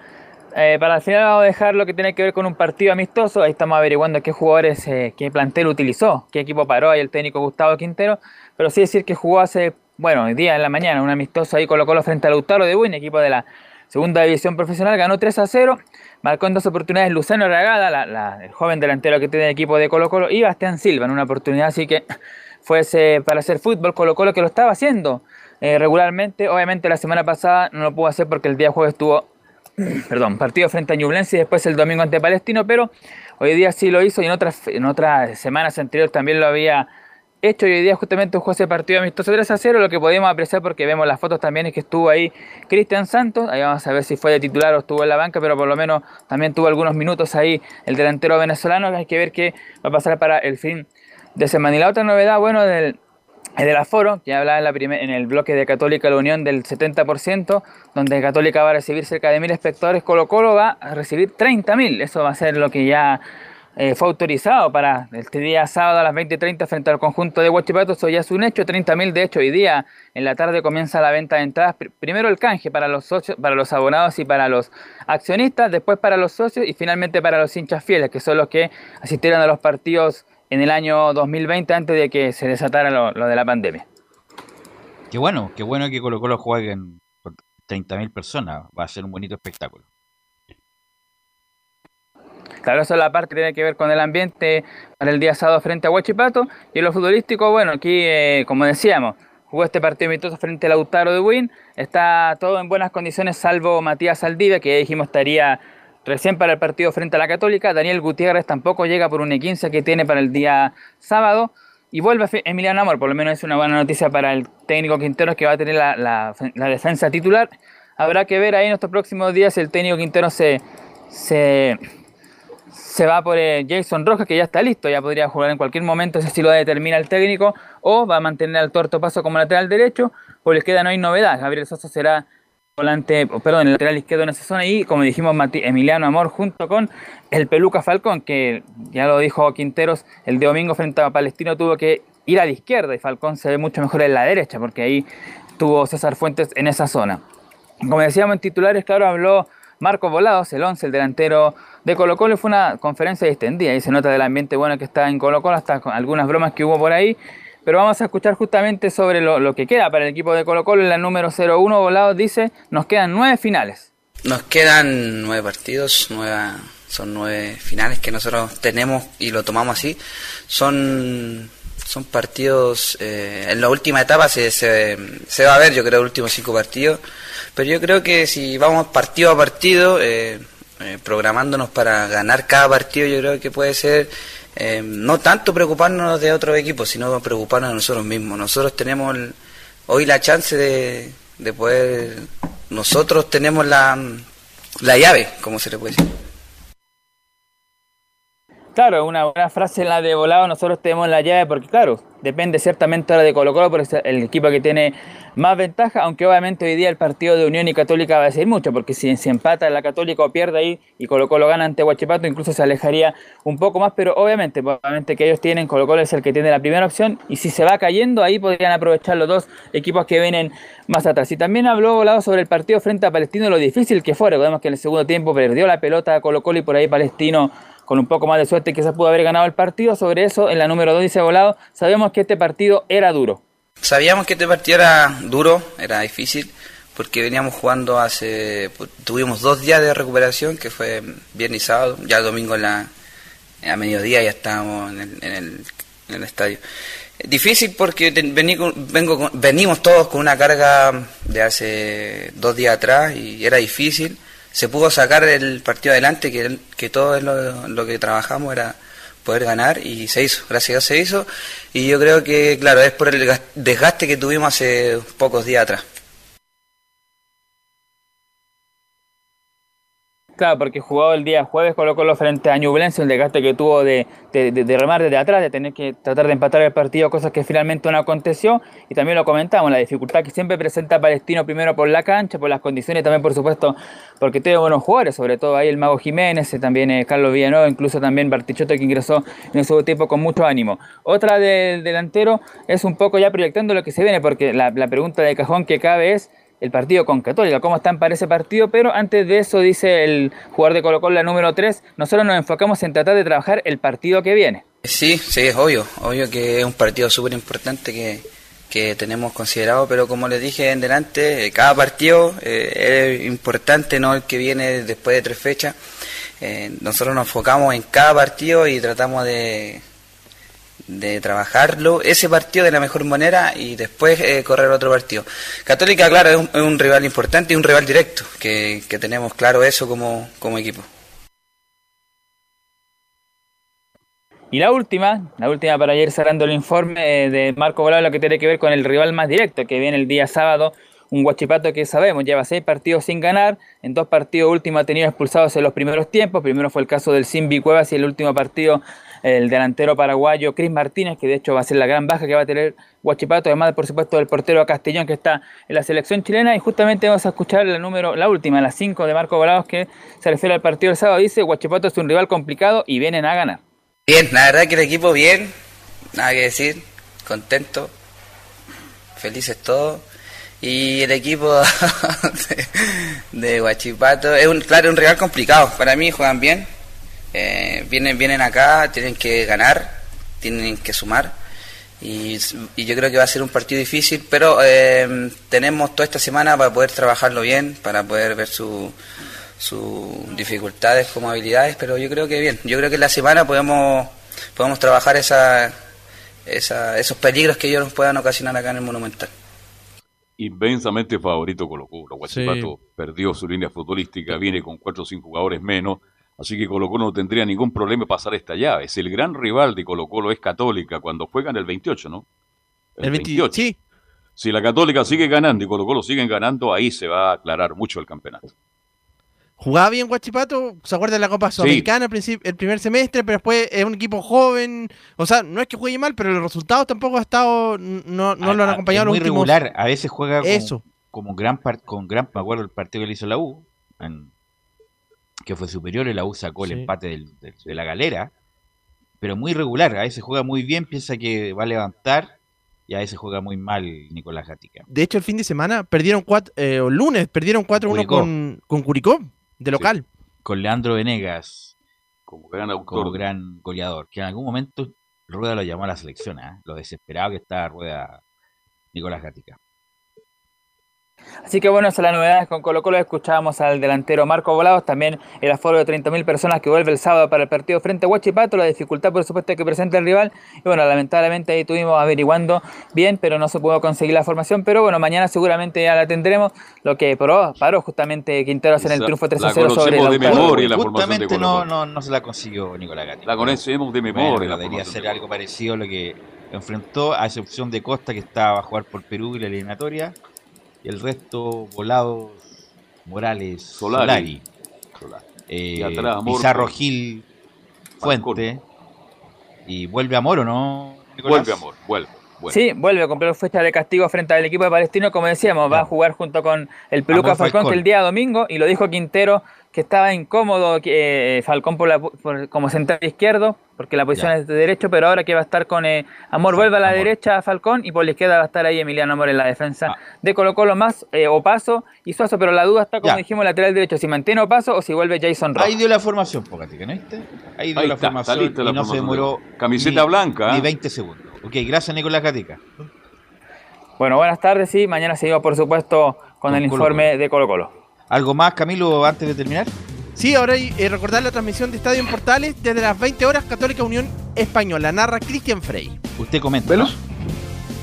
Eh, para el final vamos a dejar lo que tiene que ver con un partido amistoso. Ahí estamos averiguando qué jugadores, eh, qué plantel utilizó, qué equipo paró ahí el técnico Gustavo Quintero. Pero sí decir que jugó hace, bueno, hoy día en la mañana, un amistoso ahí Colo Colo frente a Lautaro de Buin, equipo de la segunda división profesional, ganó 3 a 0. Marcó en dos oportunidades Luciano Ragada, la- el joven delantero que tiene el equipo de Colo Colo, y Bastián Silva en una oportunidad, así que fue ese- para hacer fútbol Colo Colo que lo estaba haciendo eh, regularmente. Obviamente la semana pasada no lo pudo hacer porque el día jueves estuvo, perdón, partido frente a Ñublense y después el domingo ante Palestino, pero hoy día sí lo hizo y en otras, en otras semanas anteriores también lo había hecho y hoy día justamente jugó ese partido amistoso 3 a 0, lo que podemos apreciar porque vemos las fotos también es que estuvo ahí Cristian Santos, ahí vamos a ver si fue de titular o estuvo en la banca, pero por lo menos también tuvo algunos minutos ahí el delantero venezolano, hay que ver qué va a pasar para el fin de semana. Y la otra novedad, bueno, del, el del aforo, que hablaba en, en el bloque de Católica La Unión del 70%, donde Católica va a recibir cerca de 1.000 espectadores, Colo Colo va a recibir 30.000. Eso va a ser lo que ya eh, fue autorizado para este día sábado a las 20.30 frente al conjunto de Huachipato. Eso ya es un hecho, 30.000 de hecho hoy día en la tarde comienza la venta de entradas. Pr- Primero el canje para los socios, para los abonados y para los accionistas, después para los socios y finalmente para los hinchas fieles, que son los que asistieron a los partidos en el año 2020 antes de que se desatara lo, lo de la pandemia. Qué bueno, qué bueno que Colo Colo jueguen con 30.000 personas. Va a ser un bonito espectáculo. Claro, eso es la parte que tiene que ver con el ambiente para el día sábado frente a Huachipato. Y lo futbolístico, bueno, aquí, eh, como decíamos, jugó este partido amistoso frente al Lautaro de Win. Está todo en buenas condiciones, salvo Matías Saldivia, que ya dijimos estaría recién para el partido frente a la Católica. Daniel Gutiérrez tampoco llega por un 15 que tiene para el día sábado. Y vuelve Emiliano Amor, por lo menos es una buena noticia para el técnico Quinteros que va a tener la, la- defensa titular. habrá que ver ahí en estos próximos días si el técnico Quintero se, se, se va por eh, Jason Rojas, que ya está listo, ya podría jugar en cualquier momento, ese sí lo determina el técnico, o va a mantener al Torto Paso como lateral derecho, pues les queda no hay novedad. Gabriel Sosa será volante, perdón, el lateral izquierdo en esa zona y como dijimos Mati- Emiliano Amor junto con el Peluca Falcón, que ya lo dijo Quinteros, el de domingo frente a Palestino tuvo que ir a la izquierda y Falcón se ve mucho mejor en la derecha, porque ahí tuvo César Fuentes en esa zona. Como decíamos en titulares, claro, habló Marco Volados, el 11, el delantero de Colo Colo, fue una conferencia distendida y se nota del ambiente bueno que está en Colo Colo, hasta con algunas bromas que hubo por ahí, pero vamos a escuchar justamente sobre lo, que queda para el equipo de Colo Colo, en la número 01, Volados dice, nos quedan nueve finales. Nos quedan nueve partidos, nueva- son nueve finales que nosotros tenemos y lo tomamos así. Son, son partidos, eh, en la última etapa se, se, se va a ver, yo creo, los últimos cinco partidos. Pero yo creo que si vamos partido a partido, eh, eh, programándonos para ganar cada partido, yo creo que puede ser eh, no tanto preocuparnos de otros equipos, sino preocuparnos de nosotros mismos. Nosotros tenemos hoy la chance de, de poder, nosotros tenemos la, la llave, como se le puede decir. Claro, una buena frase en la de volado, nosotros tenemos la llave porque claro, depende ciertamente ahora de Colo Colo, porque es el equipo que tiene más ventaja, aunque obviamente hoy día el partido de Unión y Católica va a decir mucho, porque si se empata la Católica o pierde ahí y Colo Colo gana ante Huachipato, incluso se alejaría un poco más, pero obviamente, pues, obviamente que ellos tienen, Colo Colo es el que tiene la primera opción, y si se va cayendo, ahí podrían aprovechar los dos equipos que vienen más atrás. Y también habló volado sobre el partido frente a Palestino, lo difícil que fue, recordemos que en el segundo tiempo perdió la pelota a Colo Colo y por ahí Palestino con un poco más de suerte quizás pudo haber ganado el partido. Sobre eso, en la número 2 dice Volado, sabemos que este partido era duro. Sabíamos que este partido era duro, era difícil, porque veníamos jugando hace, tuvimos dos días de recuperación, que fue viernes y sábado, ya el domingo en la, a mediodía ya estábamos en el, en el, en el estadio. Difícil porque vení vengo venimos todos con una carga de hace dos días atrás y era difícil. Se pudo sacar el partido adelante, que, que todo lo, lo que trabajamos era poder ganar y se hizo, gracias a Dios se hizo. Y yo creo que, claro, es por el gas- desgaste que tuvimos hace pocos días atrás. Claro, porque jugado el día jueves Colo Colo frente a Ñublense, el desgaste que tuvo de, de, de- de remar desde atrás, de tener que tratar de empatar el partido, cosas que finalmente no aconteció. Y también lo comentamos, la dificultad que siempre presenta Palestino, primero por la cancha, por las condiciones, también por supuesto porque tiene buenos jugadores, sobre todo ahí el Mago Jiménez, eh, también eh, Carlos Villanueva, incluso también Bartichotto que ingresó en el segundo tiempo con mucho ánimo. Otra del delantero es un poco ya proyectando lo que se viene, porque la, la pregunta de cajón que cabe es el partido con Católica, cómo están para ese partido, pero antes de eso dice el jugador de Colo Colo, la número 3, nosotros nos enfocamos en tratar de trabajar el partido que viene. Sí, sí, es obvio, obvio que es un partido súper importante que, que tenemos considerado, pero como les dije en delante, eh, cada partido eh, es importante, no el que viene después de tres fechas. Eh, nosotros nos enfocamos en cada partido y tratamos de, de trabajarlo, ese partido de la mejor manera y después eh, correr otro partido. Católica, claro, es un, es un rival importante y un rival directo, que, que tenemos claro eso como, como equipo. Y la última, la última para ir cerrando el informe eh, de Marco Volado, lo que tiene que ver con el rival más directo, que viene el día sábado, un Guachipato que sabemos, lleva seis partidos sin ganar, en dos partidos últimos ha tenido expulsados en los primeros tiempos, primero fue el caso del Simbi Cuevas y el último partido el delantero paraguayo Cris Martínez, que de hecho va a ser la gran baja que va a tener Guachipato, además por supuesto del portero Castellón que está en la selección chilena, y justamente vamos a escuchar la número, la última, la 5 de Marco Volados, que se refiere al partido del sábado, dice Guachipato es un rival complicado y vienen a ganar. Bien, la verdad que el equipo bien, nada que decir, contento, felices todos. Y el equipo de, de Huachipato es un, claro, un rival complicado. Para mí juegan bien, eh, vienen, vienen acá, tienen que ganar, tienen que sumar. Y, y yo creo que va a ser un partido difícil, pero eh, tenemos toda esta semana para poder trabajarlo bien, para poder ver su, sus dificultades como habilidades, pero yo creo que bien. Yo creo que en la semana podemos, podemos trabajar esa, esa, esos peligros que ellos nos puedan ocasionar acá en el Monumental. Inmensamente favorito Colo Colo. Guachipato perdió su línea futbolística, viene con cuatro o cinco jugadores menos, así que Colo Colo no tendría ningún problema en pasar esta llave. Es el gran rival de Colo Colo, es Católica, cuando juegan el 28, ¿no? El 28. Sí. Si la Católica sigue ganando y Colo Colo siguen ganando, ahí se va a aclarar mucho el campeonato. Jugaba bien Guachipato, se acuerda de la Copa Sudamericana al principio, el primer semestre, pero después es un equipo joven. O sea, no es que juegue mal, pero los resultados tampoco ha estado, no, no lo han acompañado Es los muy últimos- regular, a veces juega como gran par- con gran, me acuerdo el partido que le hizo la U, en- que fue superior y la U sacó el Sí. empate del- del- de la galera, pero muy regular, a veces juega muy bien, piensa que va a levantar y a veces juega muy mal Nicolás Gatica. De hecho, el fin de semana perdieron cuatro, eh, el lunes perdieron 4-1 Curicó. con, con Curicó, de local. Con Leandro Venegas como gran autor. como gran goleador, que en algún momento Rueda lo llamó a la selección, ¿ah? lo desesperado que estaba Rueda Nicolás Gatica. Así que bueno, esa es la novedad con Colo Colo. Escuchábamos al delantero Marco Volados, también el aforo de 30.000 personas que vuelve el sábado para el partido frente a Huachipato, la dificultad por supuesto que presenta el rival. Y bueno, lamentablemente ahí estuvimos averiguando bien, pero no se pudo conseguir la formación. Pero bueno, mañana seguramente ya la tendremos. Lo que paró, paró justamente Quintero hacer el triunfo la 3-0 sobre el conocemos de memoria la formación de Justamente Colo no, no, no se la consiguió Nicolás Gatica. La conocemos de Bueno, memoria. la debería ser de algo parecido a lo que enfrentó, a excepción de Costa, que estaba a jugar por Perú y la eliminatoria, y el resto, Volados, Morales, Solari. Solari, eh, Y atrás, Amor, Pizarro Gil, Fuente, y vuelve a Moro, ¿no? Nicolás? Vuelve amor, vuelve. Sí, vuelve a cumplir fecha de castigo frente al equipo de Palestino, como decíamos, va a jugar junto con el Peluca Amor Falcón, Falcón. que el día domingo, y lo dijo Quintero, que estaba incómodo que, eh, Falcón por la, por- como central izquierdo, porque la posición Ya. es de derecho, pero ahora que va a estar con eh, Amor, vuelve a la derecha Falcón, y por la izquierda va a estar ahí Emiliano Amor en la defensa de Colo Colo más eh, Opaso y Suazo, pero la duda está, como Ya. dijimos, lateral derecho, si mantiene Opaso o si vuelve Jason Rojas. Ahí dio la formación, Pocatica, ¿no viste? Ahí dio Ahí la está, formación está lista la y no se formación de demoró. Camiseta ni- blanca, Ni ¿eh? 20 segundos. Ok, gracias Nicolás Gatica. Bueno, buenas tardes, sí, mañana seguimos, por supuesto, con, Con el Colo informe de Colo Colo. ¿Algo más, Camilo, antes de terminar? Sí, ahora hay, eh, recordar la transmisión de Estadio en Portales desde las 20 horas Católica Unión Española. Narra Cristian Frey. Usted comenta. ¿no?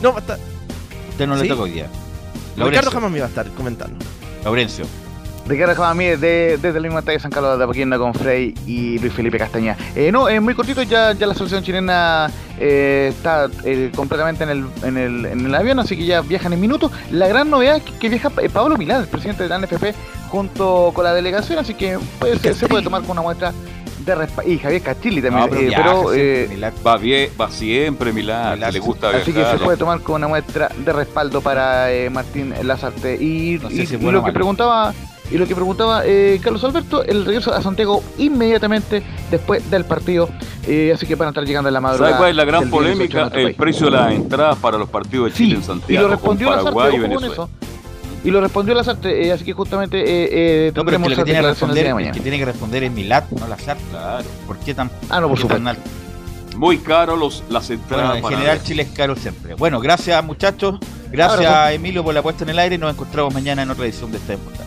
No, está- Usted no le ¿Sí? toca hoy día. Ricardo Laurencio. jamás me iba a estar comentando. Laurencio. Ricardo Jamamí de, desde el mismo estadio San Carlos de Apoquindo con Frey y Luis Felipe Castaña. Eh, no, es muy cortito, ya, ya la selección chilena eh, está eh, completamente en el, en, el, en el avión, así que ya viajan en minutos. La gran novedad es que, que viaja Pablo Milán, el presidente de la NFP, junto con la delegación, así que se puede tomar con una muestra de respaldo. Y Javier Cachilli también, No, pero eh, viaja pero, siempre, eh, Milán. va bien, va siempre Milán, que le gusta Así que se puede tomar con una muestra de respaldo para eh, Martín Lazarte. Y, No sé y- si lo que preguntaba y lo que preguntaba eh, Carlos Alberto, el regreso a Santiago inmediatamente después del partido. eh, así que van a estar llegando en la madrugada. ¿Sabe cuál es la gran del día 18 polémica? a El país. precio de las entradas para los partidos de Chile en Y Santiago lo respondió con Lazarte, Paraguay y Venezuela. Y lo respondió Lazarte, eh, así que justamente eh, eh, No, pero es que lo tiene que responder, mañana. que tiene que responder es Milat, no Lazar. Claro. ¿Por qué tan, Ah, no, por qué tan supuesto. alto? Muy caro los, las entradas. Bueno, en para general ver. Chile es caro siempre. Bueno, gracias muchachos. Gracias Abrazo. Emilio por la puesta en el aire. Nos encontramos mañana en otra edición de Estadio Portal.